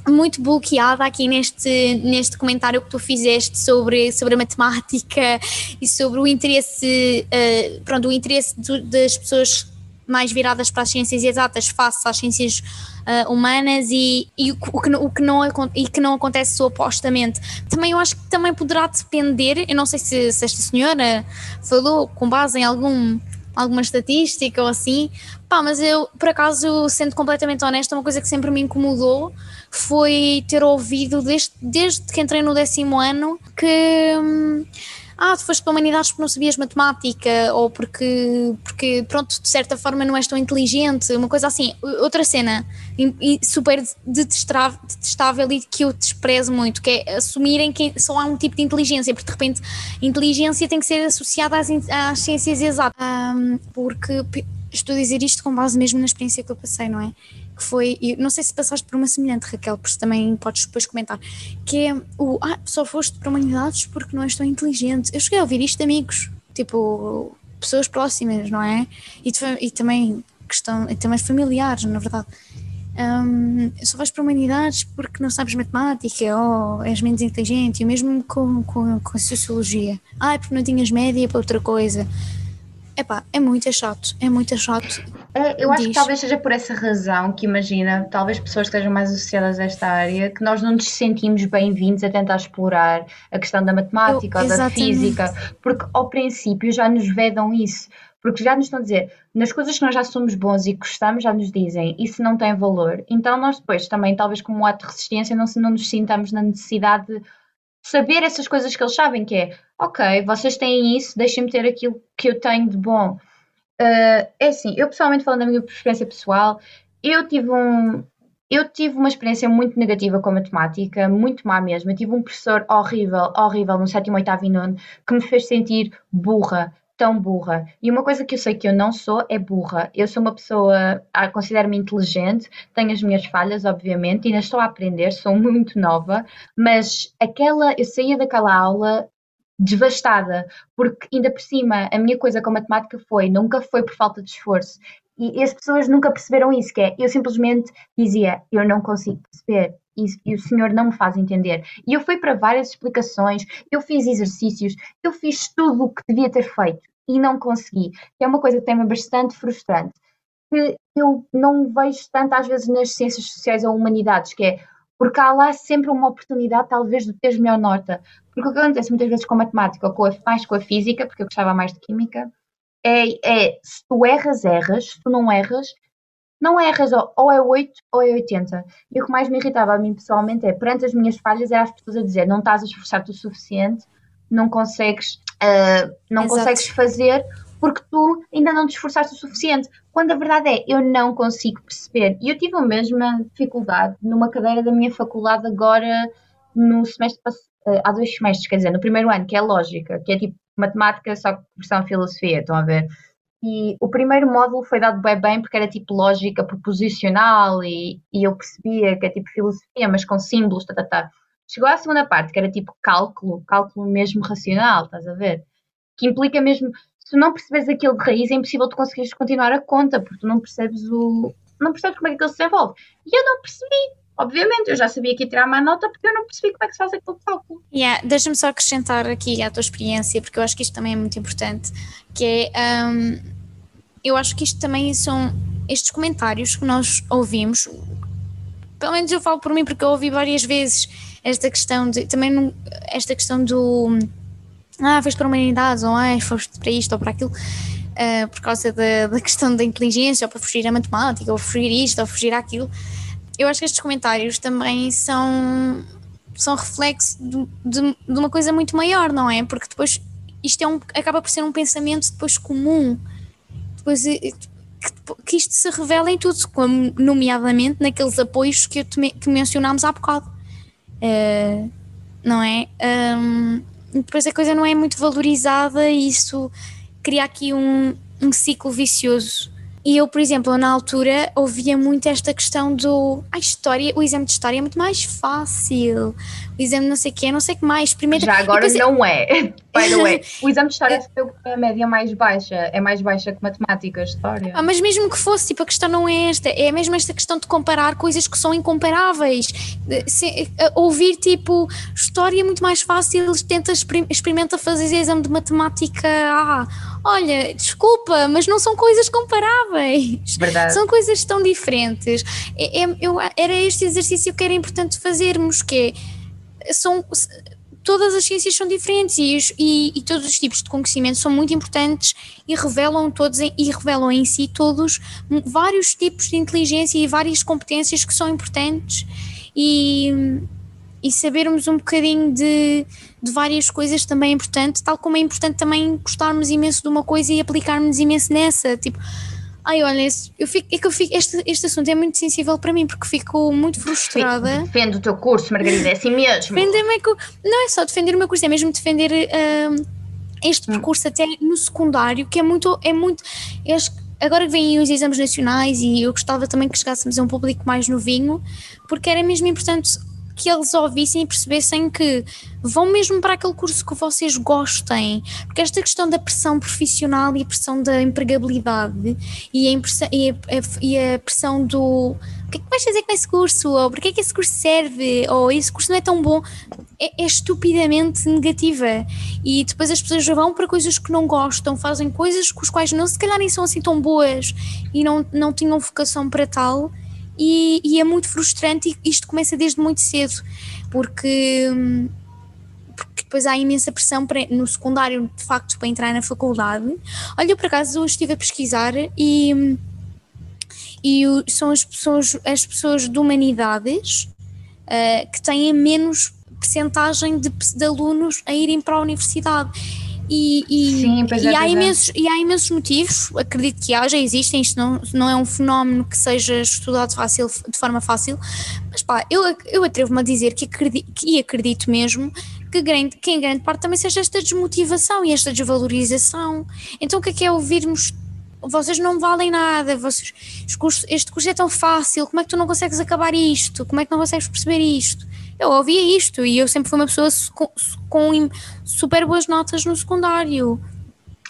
S3: muito bloqueada aqui neste, neste comentário que tu fizeste sobre, sobre a matemática e sobre o interesse, eh, pronto, o interesse do- das pessoas mais viradas para as ciências exatas face às ciências eh, humanas e, e o, que- o que, não- e que não acontece supostamente. Também eu acho que também poderá depender, eu não sei se, se esta senhora falou com base em algum, alguma estatística ou assim, pá, mas eu, por acaso, sendo completamente honesta, uma coisa que sempre me incomodou foi ter ouvido desde, desde que entrei no décimo ano que hum, ah, tu foste para humanidades porque não sabias matemática ou porque, porque pronto, de certa forma não és tão inteligente, uma coisa assim. Outra cena super detestável, e que eu desprezo muito, que é assumirem que só há um tipo de inteligência, porque de repente inteligência tem que ser associada às, às ciências exatas. Hum, porque estou a dizer isto com base mesmo na experiência que eu passei, não é? Que foi, e não sei se passaste por uma semelhante, Raquel, porque também podes depois comentar, que é o ah, só foste para humanidades porque não és tão inteligente. Eu cheguei a ouvir isto de amigos, tipo, pessoas próximas, não é? E, e também questão, e também familiares, na verdade. Hum, só vais para humanidades porque não sabes matemática ou és menos inteligente, e mesmo com, com, com sociologia. Ah, é porque não tinhas média para outra coisa. Epá, é muito chato, é muito chato.
S2: É, eu acho que
S3: Diz.
S2: talvez seja por essa razão que imagina, talvez pessoas que estejam mais associadas a esta área, que nós não nos sentimos bem-vindos a tentar explorar a questão da matemática
S3: Eu-
S2: ou da física, porque ao princípio já nos vedam isso, porque já nos estão a dizer, nas coisas que nós já somos bons e gostamos, já nos dizem, isso não tem valor. Então nós depois também, talvez como um ato de resistência, não, não nos sintamos na necessidade de saber essas coisas que eles sabem, que é, ok, vocês têm isso, deixem-me ter aquilo que eu tenho de bom. Uh, é assim, eu pessoalmente falando da minha experiência pessoal, eu tive um, eu tive uma experiência muito negativa com a matemática, muito má mesmo. Eu tive um professor horrível, horrível no sétimo, oitavo e nono, que me fez sentir burra, tão burra. E uma coisa que eu sei que eu não sou é burra. Eu sou uma pessoa, ah, considero-me inteligente, tenho as minhas falhas, obviamente, ainda estou a aprender, sou muito nova, mas aquela, eu saía daquela aula devastada, porque ainda por cima a minha coisa com a matemática foi, nunca foi por falta de esforço. E as pessoas nunca perceberam isso, que é, eu simplesmente dizia, eu não consigo perceber, e, e o senhor não me faz entender. E eu fui para várias explicações, eu fiz exercícios, eu fiz tudo o que devia ter feito e não consegui. Que é uma coisa que tem-me bastante frustrante, que eu não vejo tanto às vezes nas ciências sociais ou humanidades, que é, porque há lá sempre uma oportunidade, talvez, de teres melhor nota. Porque o que acontece muitas vezes com a matemática ou com a, mais com a física, porque eu gostava mais de química, é, é se tu erras, erras, se tu não erras, não erras, ou é 8 ou é 80. E o que mais me irritava a mim pessoalmente é, perante as minhas falhas, era as pessoas a dizer: não estás a esforçar-te o suficiente, não consegues, uh, não Exato. consegues fazer porque tu ainda não te esforçaste o suficiente. Quando a verdade é, eu não consigo perceber. E eu tive a mesma dificuldade numa cadeira da minha faculdade agora no semestre uh, há dois semestres, quer dizer, no primeiro ano, que é lógica, que é tipo matemática, só que versão filosofia, estão a ver? E o primeiro módulo foi dado bem bem porque era tipo lógica proposicional e, e eu percebia que é tipo filosofia, mas com símbolos, tá, tá, tá. Chegou à segunda parte, que era tipo cálculo, cálculo mesmo racional, estás a ver? Que implica mesmo, se tu não percebes aquilo de raiz, é impossível tu conseguires continuar a conta, porque tu não percebes o. não percebes como é que aquilo se desenvolve. E eu não percebi. Obviamente, eu já sabia que ia tirar uma nota porque eu não percebi como é que se faz aquele cálculo.
S3: Yeah, Deixa-me só acrescentar aqui à tua experiência, porque eu acho que isto também é muito importante, que é, um, eu acho que isto também são, estes comentários que nós ouvimos, pelo menos eu falo por mim porque eu ouvi várias vezes esta questão de, também esta questão do, ah, foste para humanidades, ou ah, foste para isto ou para aquilo, uh, por causa da, da questão da inteligência, ou para fugir à matemática, ou fugir isto, ou fugir aquilo eu acho que estes comentários também são, são reflexo de, de, de, uma coisa muito maior, não é? Porque depois isto é um, acaba por ser um pensamento depois comum. Depois, eh, que, que isto se revela em tudo, como, nomeadamente naqueles apoios que, eu que mencionámos há bocado. Uh, não é? Um, depois a coisa não é muito valorizada e isso cria aqui um, um ciclo vicioso. E eu, por exemplo, na altura ouvia muito esta questão do a história, o exame de história é muito mais fácil, o exame não sei o quê, não sei o que mais.
S2: Primeiro, Já agora não é, (laughs) by the way. O exame de história (laughs) é a média mais baixa, é mais baixa que matemática, história.
S3: Ah, mas mesmo que fosse, tipo, a questão não é esta, é mesmo esta questão de comparar coisas que são incomparáveis. Se, ouvir, tipo, história é muito mais fácil, tenta, experimenta fazer exame de matemática. Ah, olha, desculpa, mas não são coisas comparáveis.
S2: Verdade.
S3: São coisas tão diferentes. É, é, eu, era este exercício que era importante fazermos, que é, são todas as ciências são diferentes e, e, e, todos os tipos de conhecimento são muito importantes e revelam todos e revelam em si todos vários tipos de inteligência e várias competências que são importantes e, e sabermos um bocadinho de, de várias coisas também é importante, tal como é importante também gostarmos imenso de uma coisa e aplicarmos imenso nessa, tipo Ai, olha, eu fico, é que eu fico, este, este assunto é muito sensível para mim porque fico muito frustrada.
S2: Defende o teu curso, Margarida, é assim mesmo.
S3: Defender não é só defender o meu curso, é mesmo defender uh, este hum. percurso até no secundário, que é muito, é muito, agora que vêm os exames nacionais e eu gostava também que chegássemos a um público mais novinho, porque era mesmo importante que eles ouvissem e percebessem que vão mesmo para aquele curso que vocês gostem, porque esta questão da pressão profissional e a pressão da empregabilidade e a, impressão, e a, e a pressão do o que é que vais fazer com esse curso, ou porque é que esse curso serve, ou esse curso não é tão bom, é, é estupidamente negativa. E depois as pessoas vão para coisas que não gostam, fazem coisas com as quais não se calhar nem são assim tão boas e não, não tinham vocação para tal e, e, é muito frustrante e isto começa desde muito cedo, porque, porque depois há imensa pressão para, no secundário, de facto, para entrar na faculdade. Olha, eu por acaso hoje estive a pesquisar e, e são as pessoas, as pessoas de humanidades uh, que têm menos percentagem de, de alunos a irem para a universidade e, e, Sim, e, é, há imensos, é. e há imensos motivos, acredito que haja, existem, isto não, não é um fenómeno que seja estudado fácil, de forma fácil, mas pá, eu, eu atrevo-me a dizer que acredito, que acredito mesmo que, grande, que em grande parte também seja esta desmotivação e esta desvalorização. Então o que é que é ouvirmos vocês não valem nada, vocês, este curso é tão fácil, como é que tu não consegues acabar isto? Como é que não consegues perceber isto? Eu ouvia isto e eu sempre fui uma pessoa com, com super boas notas no secundário.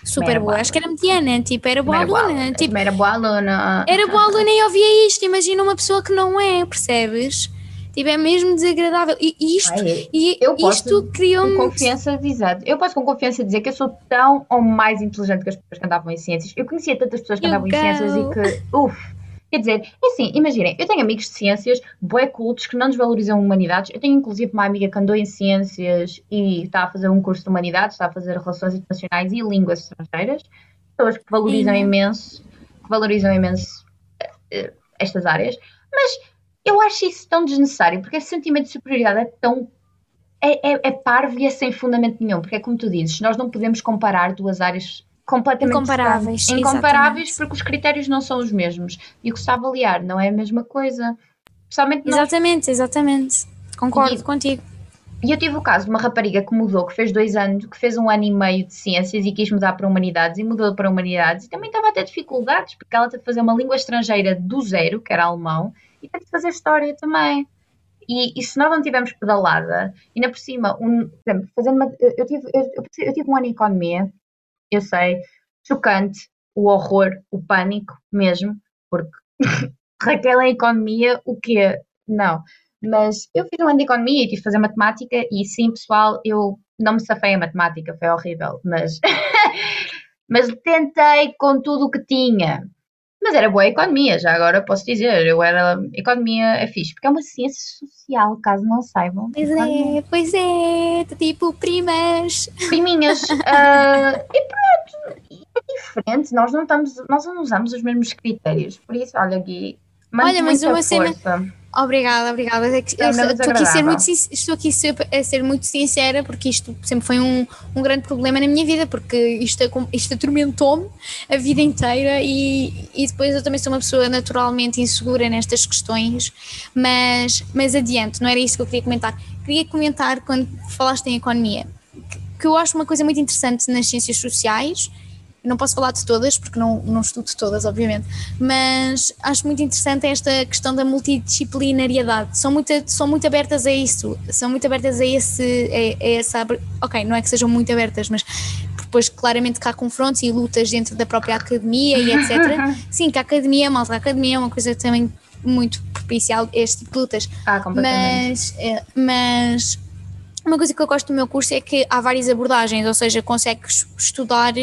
S3: Super boa, acho que era mediana, tipo, era boa
S2: era
S3: aluna.
S2: Boa,
S3: tipo,
S2: era boa aluna.
S3: Era boa aluna e ouvia isto. Imagina uma pessoa que não é, percebes? Tipo, é mesmo desagradável. E isto, Ai, e eu isto criou-me.
S2: Com confiança dizer, eu posso com confiança dizer que eu sou tão ou mais inteligente que as pessoas que andavam em ciências. Eu conhecia tantas pessoas que andavam em ciências e que, uff, Quer dizer, é assim, imaginem, eu tenho amigos de ciências, bué cultos, que não desvalorizam humanidades. Eu tenho inclusive uma amiga que andou em ciências e está a fazer um curso de humanidades, está a fazer relações internacionais e línguas estrangeiras. Pessoas que valorizam
S3: Sim.
S2: imenso, que valorizam imenso eh, estas áreas. Mas eu acho isso tão desnecessário, porque esse sentimento de superioridade é tão. É, é, é parvo e é sem fundamento nenhum, porque é como tu dizes, nós não podemos comparar duas áreas completamente
S3: Incomparáveis,
S2: incomparáveis
S3: exatamente.
S2: porque os critérios não são os mesmos e o que se está a avaliar não é a mesma coisa. Principalmente nós
S3: Exatamente, exatamente. Concordo
S2: E-
S3: contigo.
S2: E eu tive o caso de uma rapariga que mudou, que fez dois anos, que fez um ano e meio de ciências e quis mudar para humanidades e mudou para humanidades e também estava a ter dificuldades, porque ela teve de fazer uma língua estrangeira do zero, que era alemão, e teve de fazer história também. E, e se nós não tivermos pedalada, ainda por cima, um, por exemplo, fazendo uma, eu, tive, eu- eu tive um ano em economia, eu sei, chocante, o horror, o pânico mesmo, porque (laughs) Raquel em economia, o quê? Não. Mas eu fiz um ano de economia e tive de fazer matemática e sim, pessoal, eu não me safei a matemática, foi horrível, mas, (laughs) mas tentei com tudo o que tinha. Mas era boa a economia, já agora posso dizer, eu era, economia é fixe, porque é uma ciência social, caso não saibam.
S3: Pois
S2: Economia.
S3: é, pois é, tipo primas.
S2: priminhas. (laughs) ah, e pronto, é diferente, nós não, estamos, nós não usamos os mesmos critérios. Por isso, olha, Gui,
S3: Olha, mas uma cena-
S2: força.
S3: Obrigada, obrigada. É que eu estou aqui, a ser muito, estou aqui a ser muito sincera, porque isto sempre foi um, um grande problema na minha vida, porque isto, isto atormentou-me a vida inteira e, e depois eu também sou uma pessoa naturalmente insegura nestas questões, mas, mas adiante, não era isso que eu queria comentar. Queria comentar quando falaste em economia, que, que eu acho uma coisa muito interessante nas ciências sociais, não posso falar de todas, porque não, não estudo todas, obviamente, mas acho muito interessante esta questão da multidisciplinariedade. São muito, são muito abertas a isso, são muito abertas a esse. A, a essa, ok, não é que sejam muito abertas, mas depois claramente que há confrontos e lutas dentro da própria academia e etc. (laughs) Sim, que a academia, a malta, a academia é uma coisa também muito propicial este tipo de lutas.
S2: Ah, completamente.
S3: Mas, eh, mas uma coisa que eu gosto do meu curso é que há várias abordagens, ou seja, consegues estudar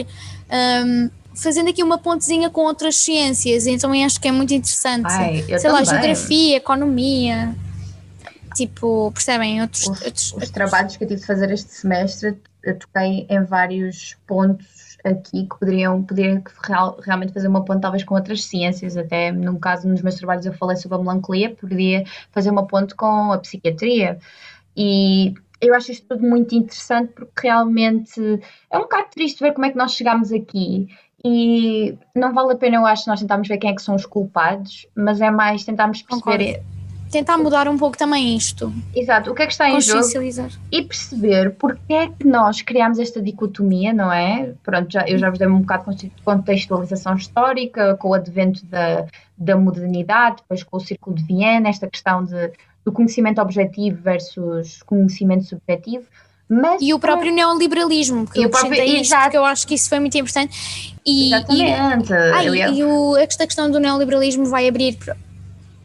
S3: hum, fazendo aqui uma pontezinha com outras ciências, então eu acho que é muito interessante.
S2: Ai,
S3: Sei lá,
S2: também.
S3: geografia, economia, tipo, percebem? Outros,
S2: Os,
S3: outros-
S2: os trabalhos que eu tive de fazer este semestre, eu toquei em vários pontos aqui que poderiam, poderiam real- realmente fazer uma ponte talvez com outras ciências, até no caso nos meus trabalhos eu falei sobre a melancolia, poderia fazer uma ponte com a psiquiatria e eu acho isto tudo muito interessante porque realmente é um bocado triste ver como é que nós chegámos aqui e não vale a pena eu acho nós tentarmos ver quem é que são os culpados, mas é mais tentarmos perceber
S3: tentar mudar um pouco também isto,
S2: exato, o que é que está em jogo e perceber porque é que nós criámos esta dicotomia, não é? Pronto, já, eu já vos dei um bocado de contextualização histórica, com o advento da, da modernidade, depois com o Círculo de Viena, esta questão de, do conhecimento objetivo versus conhecimento subjetivo. Mas
S3: E o próprio neoliberalismo, porque
S2: E
S3: eu
S2: próprio-
S3: isto,
S2: exato.
S3: porque eu acho que isso foi muito importante. E, e,
S2: Exatamente.
S3: Ah,
S2: eu
S3: e,
S2: ia-
S3: e o, esta questão do neoliberalismo vai abrir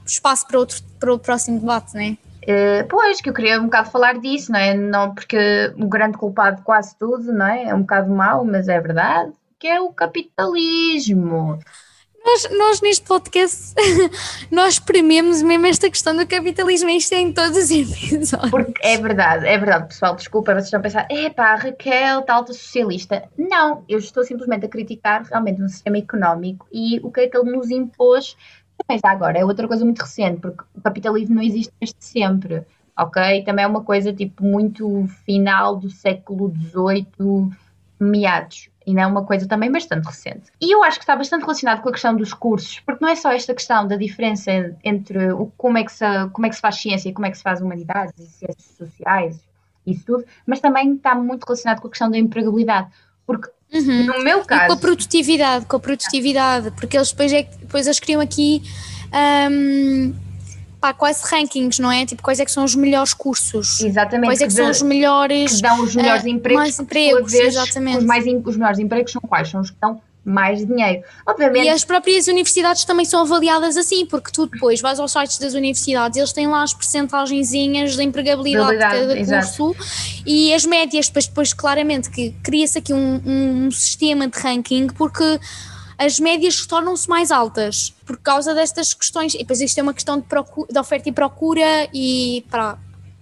S3: espaço para, outro, para o próximo debate, não é?
S2: Eh, pois, que eu queria um bocado falar disso, não é? Não, porque o grande culpado de quase tudo, não é? É um bocado mau, mas é verdade, que é o capitalismo.
S3: Nós, nós neste podcast, (laughs) nós prememos mesmo esta questão do capitalismo, isto é em todos os (laughs) episódios.
S2: Porque é verdade, é verdade, pessoal, desculpa, vocês estão a pensar, epá, Raquel está alta socialista. Não, eu estou simplesmente a criticar realmente um sistema económico e o que é que ele nos impôs. Também agora, é outra coisa muito recente, porque o capitalismo não existe desde sempre, ok? Também é uma coisa tipo muito final do século XVIII, meados. E não é uma coisa também bastante recente. E eu acho que está bastante relacionado com a questão dos cursos, porque não é só esta questão da diferença entre o, como, é que se, como é que se faz ciência e como é que se faz humanidades e ciências sociais, isso tudo, mas também está muito relacionado com a questão da empregabilidade. Porque
S3: Uhum.
S2: no meu
S3: E com a
S2: caso,
S3: produtividade, com a produtividade, porque eles depois, é, depois eles criam aqui ahm, pá, quase rankings, não é? Tipo, quais é que são os melhores cursos?
S2: exatamente,
S3: Quais é que
S2: que
S3: são
S2: dá-
S3: os melhores
S2: que dão os melhores
S3: ah,
S2: empregos,
S3: mais empregos,
S2: vez,
S3: exatamente.
S2: Os, mais, os melhores empregos são quais? São os que dão mais dinheiro. Obviamente,
S3: E as próprias universidades também são avaliadas assim, porque tu depois vais aos sites das universidades, eles têm lá as percentagenzinhas de empregabilidade de cada
S2: exato.
S3: curso e as médias, depois, depois claramente que cria-se aqui um, um sistema de ranking, porque as médias tornam-se mais altas por causa destas questões. E depois isto é uma questão de, de oferta e procura e para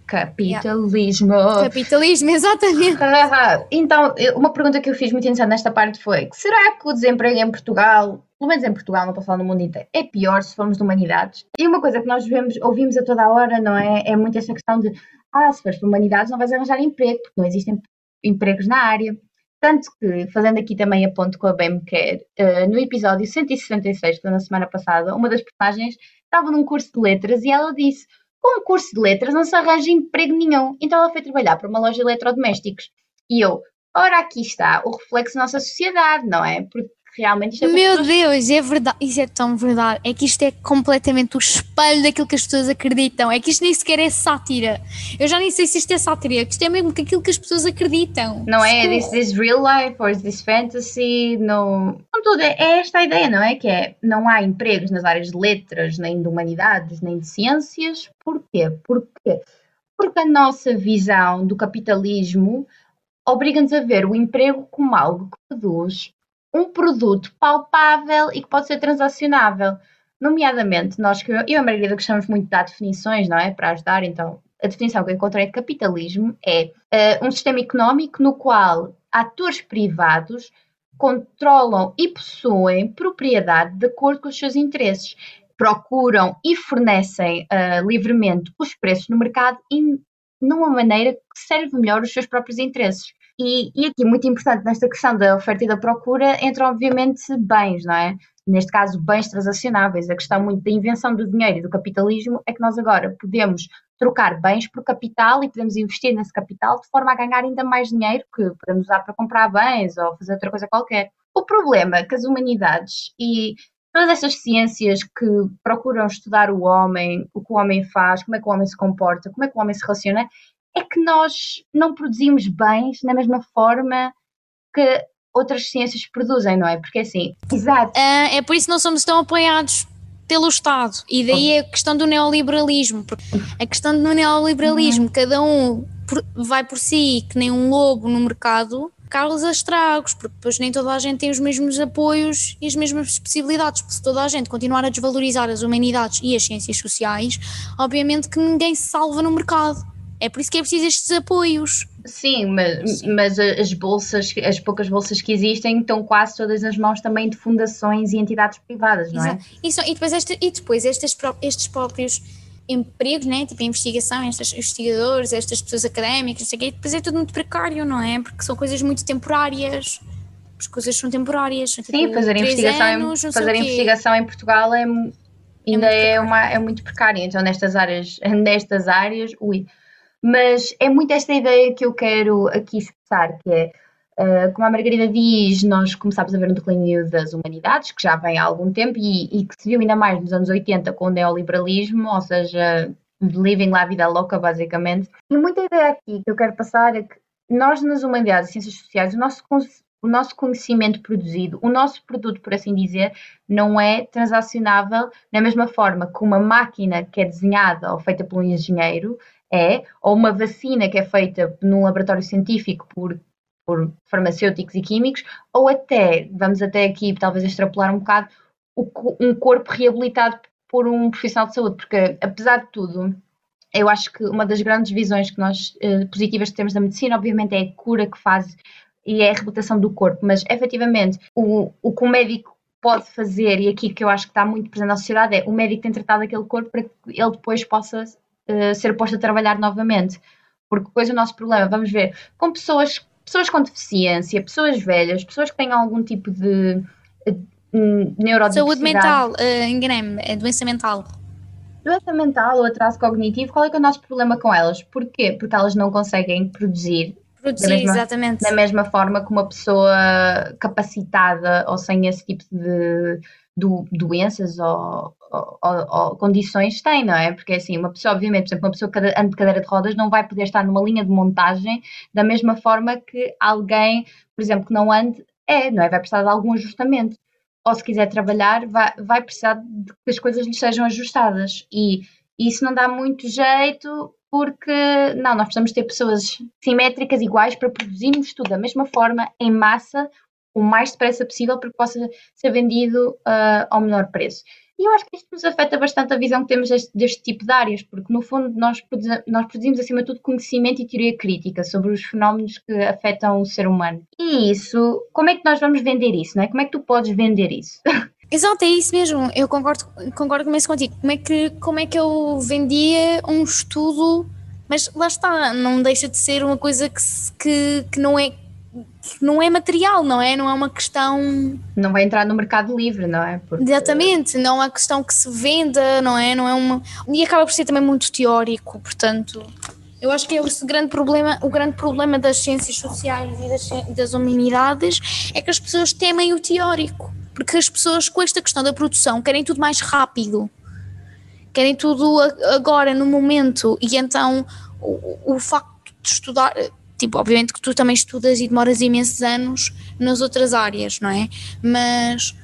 S2: Capitalismo.
S3: Capitalismo, exatamente. (laughs)
S2: então, uma pergunta que eu fiz muito interessante nesta parte foi: será que o desemprego em Portugal, pelo menos em Portugal, não posso falar no mundo inteiro, é pior se formos de humanidades? E uma coisa que nós vemos, ouvimos a toda a hora, não é? É muito essa questão de: ah, se fores de humanidades não vais arranjar emprego, porque não existem empregos na área. Tanto que, fazendo aqui também a ponto com a Bem Quer, uh, no episódio 166, que foi na semana passada, uma das personagens estava num curso de letras e ela disse com um curso de letras não se arranja emprego nenhum. Então ela foi trabalhar para uma loja de eletrodomésticos. E eu, ora aqui está o reflexo da nossa sociedade, não é? Porque realmente isto é
S3: Meu pessoas... Deus, é verdade, isso é tão verdade. É que isto é completamente o espelho daquilo que as pessoas acreditam. É que isto nem sequer é sátira. Eu já nem sei se isto é sátira, que isto é mesmo aquilo que as pessoas acreditam.
S2: Não é? This is real life or is this fantasy? No... Contudo, é, é esta a ideia, não é? Que é, não há empregos nas áreas de letras, nem de humanidades, nem de ciências. Porquê? Porquê? Porque a nossa visão do capitalismo obriga-nos a ver o emprego como algo que produz um produto palpável e que pode ser transacionável. Nomeadamente, nós que eu e a Margarida gostamos muito de dar definições, não é? Para ajudar, então, a definição que eu encontrei de capitalismo é uh, um sistema económico no qual atores privados controlam e possuem propriedade de acordo com os seus interesses, procuram e fornecem uh, livremente os preços no mercado e numa maneira que serve melhor os seus próprios interesses. E, e aqui, muito importante nesta questão da oferta e da procura, entram obviamente bens, não é? Neste caso, bens transacionáveis. A questão muito da invenção do dinheiro e do capitalismo é que nós agora podemos trocar bens por capital e podemos investir nesse capital de forma a ganhar ainda mais dinheiro que podemos usar para comprar bens ou fazer outra coisa qualquer. O problema que as humanidades e todas estas ciências que procuram estudar o homem, o que o homem faz, como é que o homem se comporta, como é que o homem se relaciona, é que nós não produzimos bens na mesma forma que outras ciências produzem, não é? Porque assim, exato.
S3: É, é por isso que não somos tão apoiados pelo Estado. E daí a questão do neoliberalismo. A questão do neoliberalismo, uhum. cada um vai por si que nem um lobo no mercado, causa estragos, porque depois nem toda a gente tem os mesmos apoios e as mesmas possibilidades. Porque se toda a gente continuar a desvalorizar as humanidades e as ciências sociais, obviamente que ninguém se salva no mercado. É por isso que é preciso estes apoios.
S2: Sim, mas, Sim. mas as bolsas, as poucas bolsas que existem, estão quase todas nas mãos também de fundações e entidades privadas, não é?
S3: Isso, e depois, e depois estes, estes próprios empregos, né? tipo a investigação, estes investigadores, estas pessoas académicas, não sei o quê, depois é tudo muito precário, não é? Porque são coisas muito temporárias. As coisas são temporárias. São,
S2: Sim, tipo, fazer, investigação, anos, em, fazer investigação em Portugal é, ainda é, é, uma, é muito precário. Então, nestas áreas, (laughs) nestas áreas, ui mas é muito esta ideia que eu quero aqui expressar, que é, uh, como a Margarida diz, nós começámos a ver um declínio das humanidades, que já vem há algum tempo, e, e que se viu ainda mais nos anos 80 com o neoliberalismo, ou seja, living lá a vida louca, basicamente. E muita ideia aqui que eu quero passar é que nós nas humanidades e ciências sociais, o nosso, o nosso conhecimento produzido, o nosso produto, por assim dizer, não é transacionável da mesma forma que uma máquina que é desenhada ou feita por um engenheiro é, ou uma vacina que é feita num laboratório científico por, por farmacêuticos e químicos, ou até, vamos até aqui talvez extrapolar um bocado, um corpo reabilitado por um profissional de saúde, porque apesar de tudo, eu acho que uma das grandes visões que nós eh, positivas que temos da medicina, obviamente, é a cura que faz e é a reabilitação do corpo, mas efetivamente o, o que o médico pode fazer, e aqui que eu acho que está muito presente na sociedade, é o médico tem tratado aquele corpo para que ele depois possa uh, ser posto a trabalhar novamente. Porque depois o nosso problema, vamos ver, com pessoas, pessoas com deficiência, pessoas velhas, pessoas que têm algum tipo de uh, neurodiversidade.
S3: Saúde mental, uh, enganei-me, é doença mental.
S2: Doença mental ou atraso cognitivo, qual é que é o nosso problema com elas? Porquê? Porque elas não conseguem produzir
S3: Produzir, da mesma, exatamente.
S2: Da mesma forma que uma pessoa capacitada ou sem esse tipo de do, doenças ou, ou, ou, condições tem, não é? Porque assim, uma pessoa, obviamente, por exemplo, uma pessoa que anda de cadeira de rodas não vai poder estar numa linha de montagem da mesma forma que alguém, por exemplo, que não ande, é, não é? Vai precisar de algum ajustamento. Ou se quiser trabalhar, vai, vai precisar de que as coisas lhe sejam ajustadas. E isso não dá muito jeito porque, não, nós precisamos ter pessoas simétricas, iguais, para produzirmos tudo da mesma forma, em massa, o mais depressa possível para que possa ser vendido uh, ao menor preço. E eu acho que isto nos afeta bastante a visão que temos deste, deste tipo de áreas, porque no fundo nós, nós produzimos acima de tudo conhecimento e teoria crítica sobre os fenómenos que afetam o ser humano. E isso, como é que nós vamos vender isso, não é? Como é que tu podes vender isso? (laughs)
S3: Exato, é isso mesmo. Eu concordo, concordo mesmo contigo. Como é, que, como é que eu vendia um estudo, mas lá está, não deixa de ser uma coisa que, que, que não é não é material, não é? Não é uma questão.
S2: Não vai entrar no mercado livre, não é?
S3: Porque... Exatamente, não é uma questão que se venda, não é? Não é uma. E acaba por ser também muito teórico, portanto. Eu acho que é o grande problema, o grande problema das ciências sociais e das, das humanidades é que as pessoas temem o teórico, porque as pessoas com esta questão da produção querem tudo mais rápido, querem tudo agora, no momento, e então o, o facto de estudar, Tipo, obviamente que tu também estudas e demoras imensos anos nas outras áreas, não é? Mas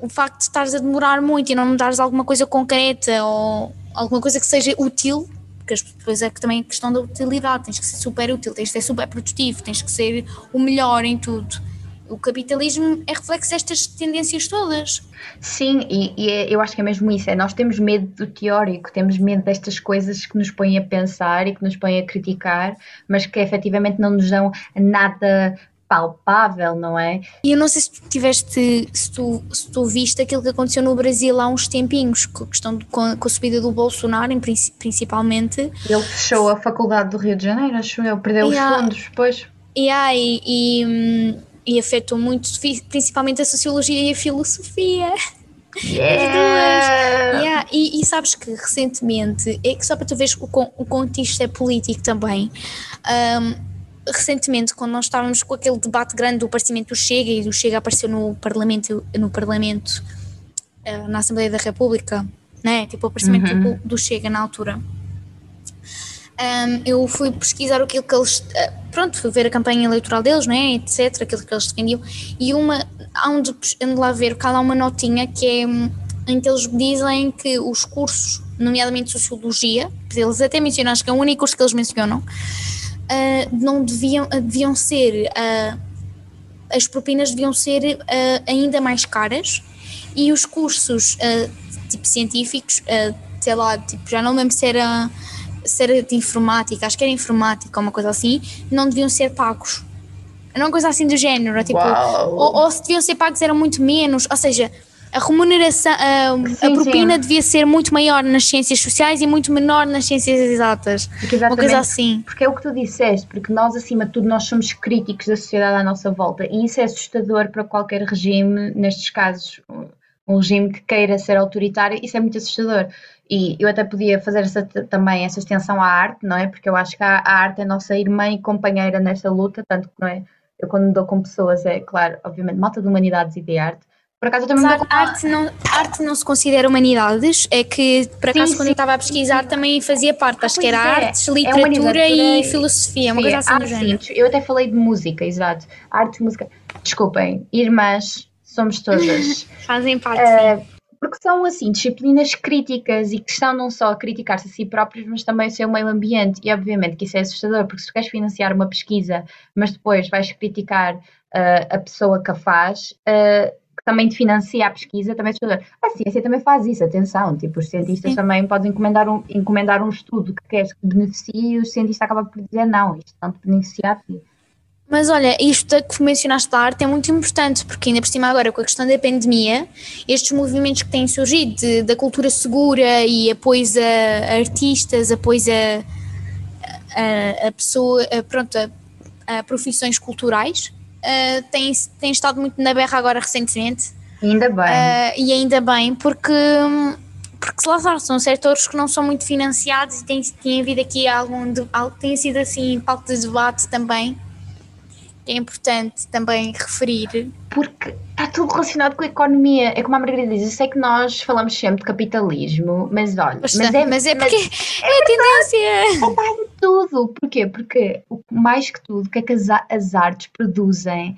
S3: o facto de estares a demorar muito e não me dares alguma coisa concreta ou alguma coisa que seja útil, porque depois é que também é questão da utilidade, tens que ser super útil, tens que ser super produtivo, tens que ser o melhor em tudo o capitalismo é reflexo destas tendências todas.
S2: Sim, e, e é, eu acho que é mesmo isso, é nós temos medo do teórico, temos medo destas coisas que nos põem a pensar e que nos põem a criticar, mas que efetivamente não nos dão nada palpável, não é?
S3: E eu não sei se tu tiveste, se tu, se tu viste aquilo que aconteceu no Brasil há uns tempinhos, com a questão de, com, a, subida do Bolsonaro, principalmente.
S2: Ele fechou a faculdade do Rio de Janeiro, acho eu, perdeu yeah. os fundos depois.
S3: Yeah, e, e, hum, e afetou muito, principalmente a sociologia e a filosofia.
S2: Yeah. As duas.
S3: Yeah. E, e, sabes que recentemente, é que só para tu veres o, o contexto é político também. Um, recentemente, quando nós estávamos com aquele debate grande do aparecimento do Chega e do Chega apareceu no Parlamento, no Parlamento uh, na Assembleia da República, né? tipo o aparecimento uhum. do, do Chega na altura um, eu fui pesquisar aquilo que eles. Uh, pronto, fui ver a campanha eleitoral deles, né, etc., aquilo que eles defendiam, e uma. Há onde ando lá ver, cá há uma notinha que é. Um, em que eles dizem que os cursos, nomeadamente Sociologia, eles até mencionam, acho que é o único curso que eles mencionam, uh, não deviam, uh, deviam ser. as propinas deviam ser ainda mais caras e os cursos tipo científicos, sei lá, tipo, já não lembro se era se era de informática, acho que era informática ou uma coisa assim, não deviam ser pagos. Era uma coisa assim do género, tipo, ou, ou, se deviam ser pagos eram muito menos, ou seja, a remuneração, a, sim, a propina sim. devia ser muito maior nas ciências sociais e muito menor nas ciências exatas. Uma coisa assim.
S2: Porque é o que tu disseste, porque nós, acima de tudo, nós somos críticos da sociedade à nossa volta e isso é assustador para qualquer regime, nestes casos, um regime que queira ser autoritário, isso é muito assustador. E eu até podia fazer essa, também essa extensão à arte, não é? Porque eu acho que a, a arte é nossa irmã e companheira nesta luta, tanto que não é? Eu quando me dou com pessoas, é claro, obviamente, malta de humanidades e de arte. Por acaso eu também
S3: Mas a arte não, arte não se considera humanidades, é que por acaso sim, quando sim, eu estava a pesquisar sim. também fazia parte, acho que era é, artes, é literatura e, e filosofia, uma coisa assim do género.
S2: Eu até falei de música, exato. Arte, música. Desculpem, irmãs, somos todas. (laughs)
S3: Fazem parte. Uh,
S2: porque são assim disciplinas críticas e que estão não só a criticar-se a si próprios, mas também o seu meio ambiente. E obviamente que isso é assustador, porque se tu queres financiar uma pesquisa, mas depois vais criticar uh, a pessoa que a faz, uh, que também te financia a pesquisa, também é assustador. A ciência também faz isso, atenção, tipo, os cientistas Sim. também podem encomendar um, encomendar um estudo que queres que beneficie e o cientista acaba por dizer não, isto não te beneficia a ti.
S3: Mas olha, isto que mencionaste da arte é muito importante, porque ainda por cima agora com a questão da pandemia, estes movimentos que têm surgido de, da cultura segura e apoios a, artistas, apoios a, a, a pessoa, a, pronto, a, a, profissões culturais, uh, têm, têm estado muito na berra agora recentemente.
S2: Ainda bem. Uh,
S3: e ainda bem, porque porque lá são setores que não são muito financiados e tem, tem havido aqui algum, tem sido assim palco de debate também é importante também referir.
S2: Porque está tudo relacionado com a economia. É como a Margarida diz, eu sei que nós falamos sempre de capitalismo, mas olha.
S3: Mas, mas, é, mas é porque mas, é, é a tendência.
S2: É em tudo. Porquê? Porque mais que tudo, o que é que as, as artes produzem?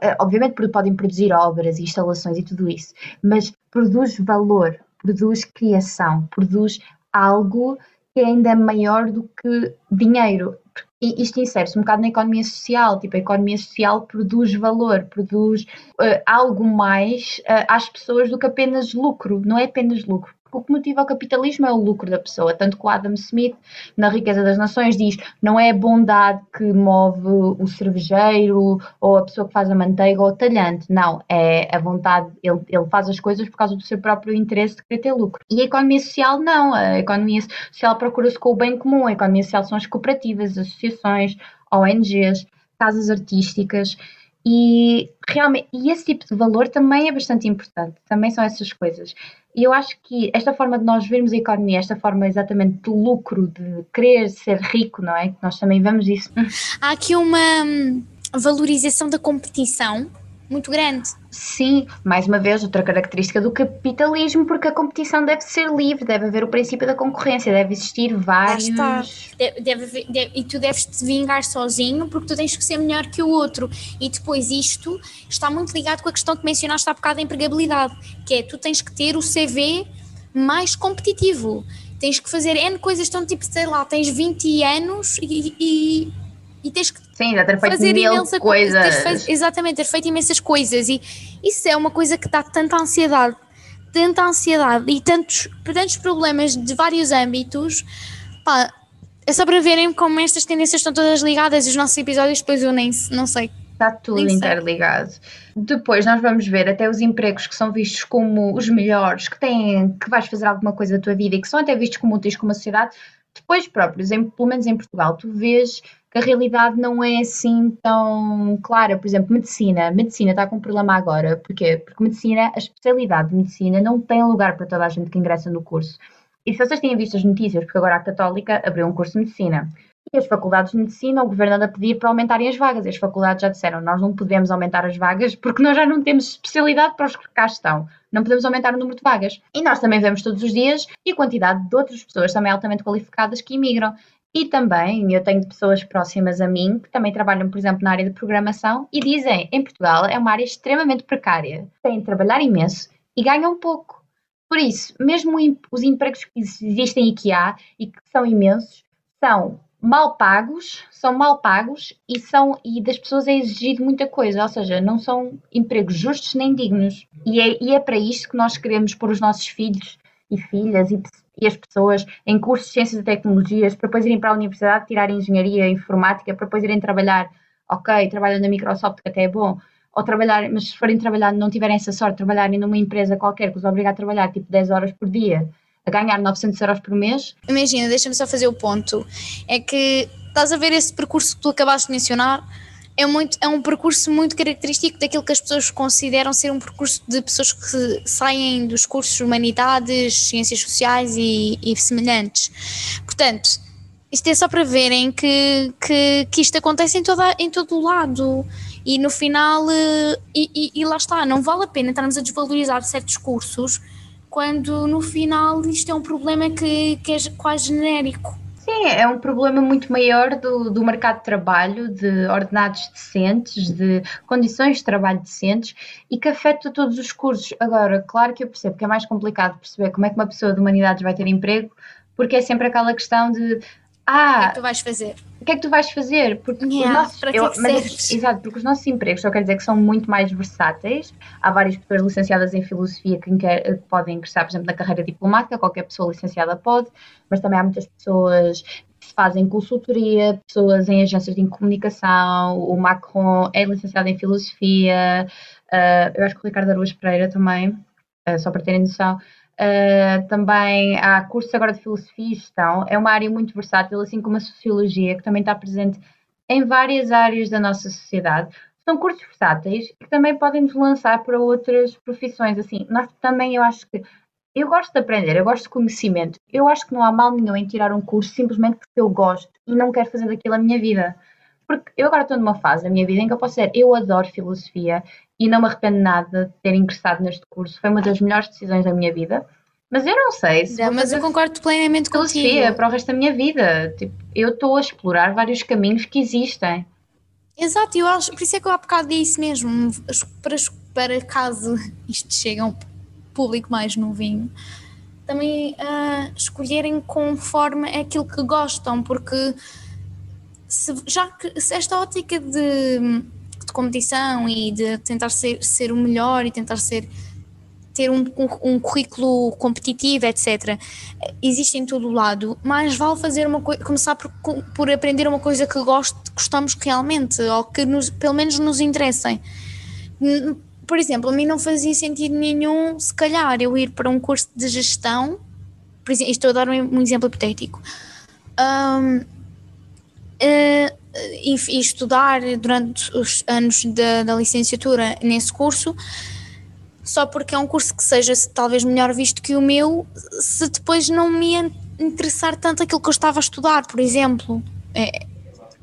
S2: Eh, obviamente podem produzir obras e instalações e tudo isso, mas produz valor, produz criação, produz algo que é ainda maior do que dinheiro E isto insere-se um bocado na economia social, tipo, a economia social produz valor, produz uh, algo mais uh, às pessoas do que apenas lucro, não é apenas lucro, o que motiva o capitalismo é o lucro da pessoa. Tanto que o Adam Smith, na Riqueza das Nações, diz não é a bondade que move o cervejeiro ou a pessoa que faz a manteiga ou o talhante. Não, é a vontade. Ele, ele faz as coisas por causa do seu próprio interesse de querer ter lucro. E a economia social, não. A economia social procura-se com o bem comum. A economia social são as cooperativas, as associações, ONGs, casas artísticas. E realmente, e esse tipo de valor também é bastante importante, também são essas coisas. E eu acho que esta forma de nós vermos a economia, esta forma exatamente de lucro, de querer ser rico, não é? Que nós também vemos isso.
S3: Há aqui uma hum, valorização da competição muito grande.
S2: Sim, mais uma vez, outra característica do capitalismo, porque a competição deve ser livre, deve haver o princípio da concorrência, deve existir vários.
S3: Deve, deve, deve, e tu deves te vingar sozinho porque tu tens que ser melhor que o outro. E depois isto está muito ligado com a questão que mencionaste há bocado da empregabilidade, que é tu tens que ter o CV mais competitivo. Tens que fazer N coisas, tão tipo, sei lá, tens 20 anos e, e e tens que
S2: Sim, já ter feito fazer mil coisas.
S3: Faz, exatamente, ter feito imensas coisas e isso é uma coisa que dá tanta ansiedade, tanta ansiedade e tantos, tantos problemas de vários âmbitos. Pá, é só para verem como estas tendências estão todas ligadas e os nossos episódios depois eu nem não sei.
S2: Está tudo interligado. Depois nós vamos ver até os empregos que são vistos como os melhores, que têm, que vais fazer alguma coisa da tua vida e que são até vistos como úteis como a sociedade, depois próprios, em, pelo menos em Portugal, tu vês que a realidade não é assim tão clara. Por exemplo, medicina. Medicina está com um problema agora. Porquê? Porque medicina, a especialidade de medicina não tem lugar para toda a gente que ingressa no curso. E se vocês têm visto as notícias, porque agora a Católica abriu um curso de medicina. E as faculdades de medicina, o governo anda a pedir para aumentarem as vagas. E as faculdades já disseram: nós não podemos aumentar as vagas porque nós já não temos especialidade para os que cá estão. Não podemos aumentar o número de vagas. E nós também vemos todos os dias e a quantidade de outras pessoas também altamente qualificadas que imigram. E também eu tenho pessoas próximas a mim que também trabalham, por exemplo, na área de programação e dizem em Portugal é uma área extremamente precária. Têm de trabalhar imenso e ganham pouco. Por isso, mesmo os empregos que existem e que há e que são imensos, são mal pagos, são mal pagos e são e das pessoas é exigido muita coisa, ou seja, não são empregos justos nem dignos. E é, e é para isto que nós queremos pôr os nossos filhos e filhas e e as pessoas em cursos de ciências e tecnologias para depois irem para a universidade tirar engenharia informática para depois irem trabalhar, ok, trabalham na Microsoft que até é bom, ou trabalhar, mas se forem trabalhar, não tiverem essa sorte, trabalharem numa empresa qualquer que os obriga a trabalhar tipo 10 horas por dia, a ganhar 900 euros por mês.
S3: Imagina, deixa-me só fazer o ponto, é que estás a ver esse percurso que tu acabaste de mencionar, é, muito, é um percurso muito característico daquilo que as pessoas consideram ser um percurso de pessoas que saem dos cursos de humanidades, ciências sociais e, e semelhantes. Portanto, isto é só para verem que, que, que isto acontece em, toda, em todo o lado. E no final, eh, e, e, e lá está, não vale a pena estarmos a desvalorizar certos cursos quando no final isto é um problema que, que é quase genérico.
S2: Sim, é um problema muito maior do, do mercado de trabalho, de ordenados decentes, de condições de trabalho decentes e que afeta todos os cursos. Agora, claro que eu percebo que é mais complicado perceber como é que uma pessoa de humanidades vai ter emprego, porque é sempre aquela questão de
S3: ah, o que é que tu vais fazer?
S2: O que é que tu vais fazer?
S3: Porque yeah, nossos, para eu, mas, (laughs)
S2: exato, porque os nossos empregos só quer dizer que são muito mais versáteis. Há várias pessoas licenciadas em filosofia que, que podem ingressar, por exemplo, na carreira diplomática, qualquer pessoa licenciada pode, mas também há muitas pessoas que fazem consultoria, pessoas em agências de comunicação, o Macron é licenciado em filosofia, uh, eu acho que o Ricardo Araújo Pereira também, uh, só para terem noção, Uh, também há cursos agora de filosofia e gestão. É uma área muito versátil, assim como a sociologia, que também está presente em várias áreas da nossa sociedade. São cursos versáteis que também podem nos lançar para outras profissões. Assim, nós também, eu acho que eu gosto de aprender, eu gosto de conhecimento. Eu acho que não há mal nenhum em tirar um curso simplesmente porque eu gosto e não quero fazer daquilo a minha vida. Porque eu agora estou numa fase da minha vida em que eu posso dizer, eu adoro filosofia, e não me arrependo nada de ter ingressado neste curso. Foi uma das melhores decisões da minha vida. Mas eu não sei
S3: se. Não, mas eu concordo plenamente com
S2: você para o resto da minha vida. Tipo, eu estou a explorar vários caminhos que existem.
S3: Exato, eu acho, por isso é que eu há bocado disse mesmo, para, para caso (laughs) isto chegue a um público mais novinho, também uh, escolherem conforme aquilo que gostam, porque se, já que se esta ótica de, de competição e de tentar ser, ser o melhor e tentar ser ter um, um, currículo competitivo, etc. Existe em todo o lado, mas vale fazer uma começar por, por aprender uma coisa que gost, gostamos realmente, ou que nos, pelo menos nos interessem. Por exemplo, a mim não fazia sentido nenhum, se calhar, eu ir para um curso de gestão, por exemplo, estou a dar um, um exemplo hipotético, um, uh, e, e, estudar durante os anos da, da licenciatura nesse curso só porque é um curso que seja talvez melhor visto que o meu, se depois não me interessar tanto aquilo que eu estava a estudar, por exemplo. É,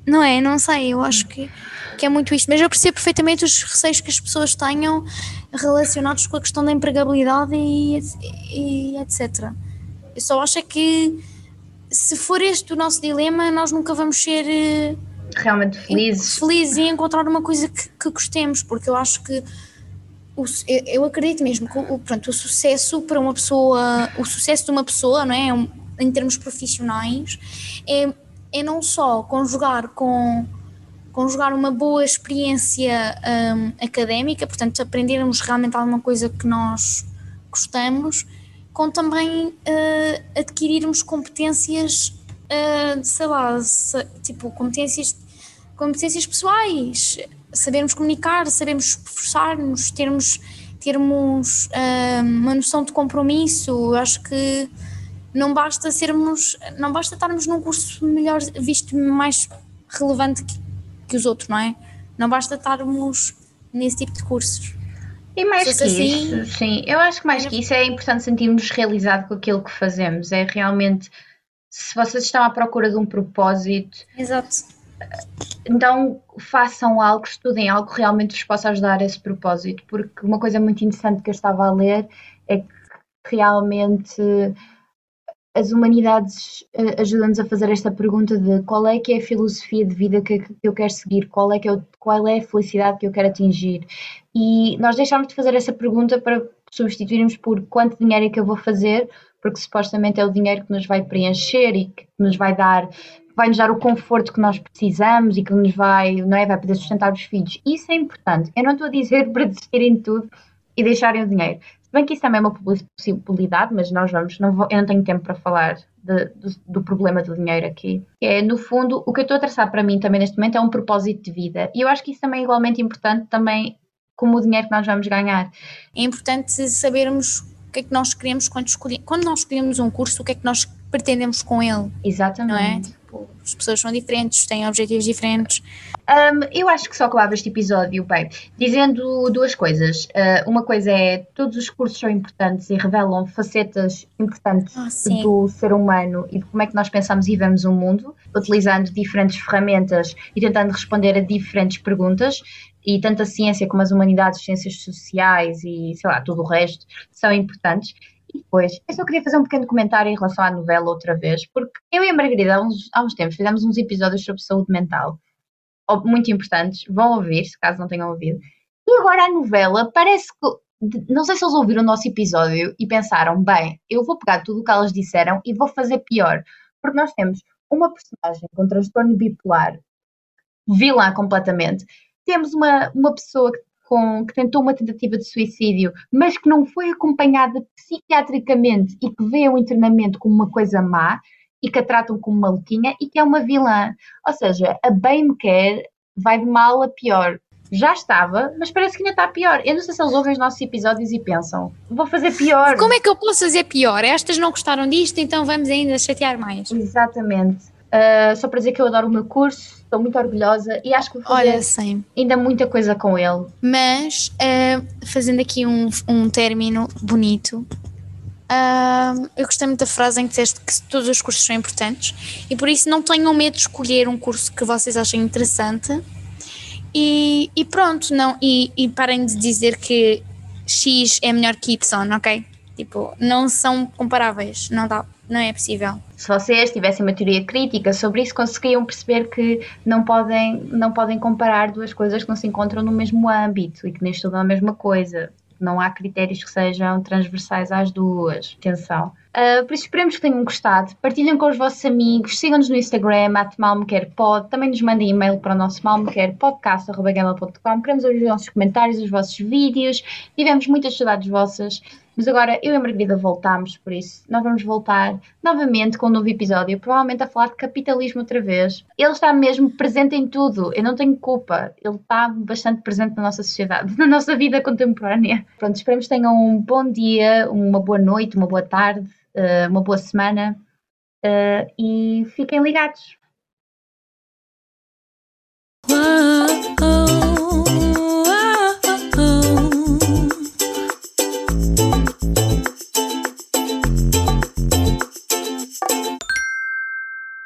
S3: não é? Não sei, eu acho que, que é muito isto. Mas eu percebo perfeitamente os receios que as pessoas tenham relacionados com a questão da empregabilidade e, e etc. Eu só acho é que se for este o nosso dilema, nós nunca vamos ser eh,
S2: realmente felizes,
S3: felizes e encontrar uma coisa que, que gostemos, porque eu acho que o, eu acredito mesmo que o, pronto, o sucesso para uma pessoa, o sucesso de uma pessoa, não é? Em termos profissionais, é, é não só conjugar com conjugar uma boa experiência um, académica, portanto, aprendermos realmente alguma coisa que nós gostamos, com também uh, adquirirmos competências, uh, sei lá, se, tipo, competências, competências pessoais, sabermos comunicar, sabermos esforçar-nos, termos, termos uh, uma noção de compromisso. Eu acho que não basta sermos, não basta estarmos num curso melhor visto mais relevante que, que os outros, não é? Não basta estarmos nesse tipo de cursos.
S2: E mais que assim, isso, sim, eu acho que mais que isso é importante sentirmos realizados com aquilo que fazemos. É realmente, se vocês estão à procura de um propósito,
S3: Exato
S2: então façam algo, estudem algo que realmente vos possa ajudar a esse propósito, porque uma coisa muito interessante que eu estava a ler é que realmente as humanidades uh, ajudam-nos a fazer esta pergunta de qual é que é a filosofia de vida que, que eu quero seguir, qual é, que eu, qual é a felicidade que eu quero atingir. E nós deixámos de fazer essa pergunta para substituirmos por quanto dinheiro é que eu vou fazer, porque supostamente é o dinheiro que nos vai preencher e que nos vai dar vai nos dar o conforto que nós precisamos e que nos vai, não é, vai poder sustentar os filhos. Isso é importante. Eu não estou a dizer (laughs) para desistirem de tudo e deixarem o dinheiro. Se bem que isso também é uma possibilidade, mas nós vamos, não vou, eu não tenho tempo para falar de, do, do, problema do dinheiro aqui. É, no fundo, o que eu estou a traçar para mim também neste momento é um propósito de vida. E eu acho que isso também é igualmente importante também como o dinheiro que nós vamos ganhar.
S3: É importante sabermos que é que nós queremos quando escolhemos, quando nós escolhemos um curso, o que é que nós pretendemos com ele.
S2: Exatamente.
S3: Não é? Tipo, as pessoas são diferentes, têm objetivos diferentes.
S2: Um, eu acho que só acabava este episódio, bem, dizendo duas coisas. Uh, uma coisa é, todos os cursos são importantes e revelam facetas importantes
S3: ah,
S2: do ser humano e de como é que nós pensamos e vemos o mundo, utilizando diferentes ferramentas e tentando responder a diferentes perguntas. E tanto a ciência como as humanidades, ciências sociais e, sei lá, tudo o resto são importantes. E depois, eu só queria fazer um pequeno comentário em relação à novela outra vez, porque eu e a Margarida há uns, há uns tempos fizemos uns episódios sobre saúde mental, muito importantes, vão ouvir, se caso não tenham ouvido. E agora a novela parece que. Não sei se eles ouviram o nosso episódio e pensaram, bem, eu vou pegar tudo o que elas disseram e vou fazer pior. Porque nós temos uma personagem com transtorno bipolar, vilã completamente. Temos uma, uma pessoa que com, que tentou uma tentativa de suicídio, mas que não foi acompanhada psiquiatricamente e que vê o internamento como uma coisa má e que a tratam como maluquinha e que é uma vilã. Ou seja, a bem me quer vai de mal a pior. Já estava, mas parece que ainda está pior. Eu não sei se eles ouvem os nossos episódios e pensam, vou fazer pior.
S3: Como é que eu posso fazer pior? Estas não gostaram disto, então vamos ainda chatear mais.
S2: Exatamente. Uh, só para dizer que eu adoro o meu curso, estou muito orgulhosa e acho que vou fazer
S3: Olha, sim.
S2: ainda muita coisa com ele.
S3: Mas, uh, fazendo aqui um, um término bonito, uh, eu gostei muito da frase em que disseste que todos os cursos são importantes e por isso não tenham medo de escolher um curso que vocês achem interessante e, e pronto, não, e, e parem de dizer que X é melhor que Y, ok? Tipo, não são comparáveis, não dá não é possível.
S2: Se vocês tivessem uma teoria crítica sobre isso, conseguiam perceber que não podem, não podem comparar duas coisas que não se encontram no mesmo âmbito e que nem estudam a mesma coisa. Não há critérios que sejam transversais às duas. Atenção. Uh, por isso esperemos que tenham gostado. Partilhem com os vossos amigos, sigam-nos no Instagram, malmequerpod, também nos mandem e-mail para o nosso malmequerpodcast.com. Queremos ouvir os vossos comentários, os vossos vídeos. Tivemos muitas saudades vossas. Mas agora eu e a Margarida voltámos, por isso nós vamos voltar novamente com um novo episódio, provavelmente a falar de capitalismo outra vez. Ele está mesmo presente em tudo, eu não tenho culpa, ele está bastante presente na nossa sociedade, (laughs) na nossa vida contemporânea. Pronto, esperamos que tenham um bom dia, uma boa noite, uma boa tarde, eh, uma boa semana eh, e fiquem ligados.
S1: Whoa.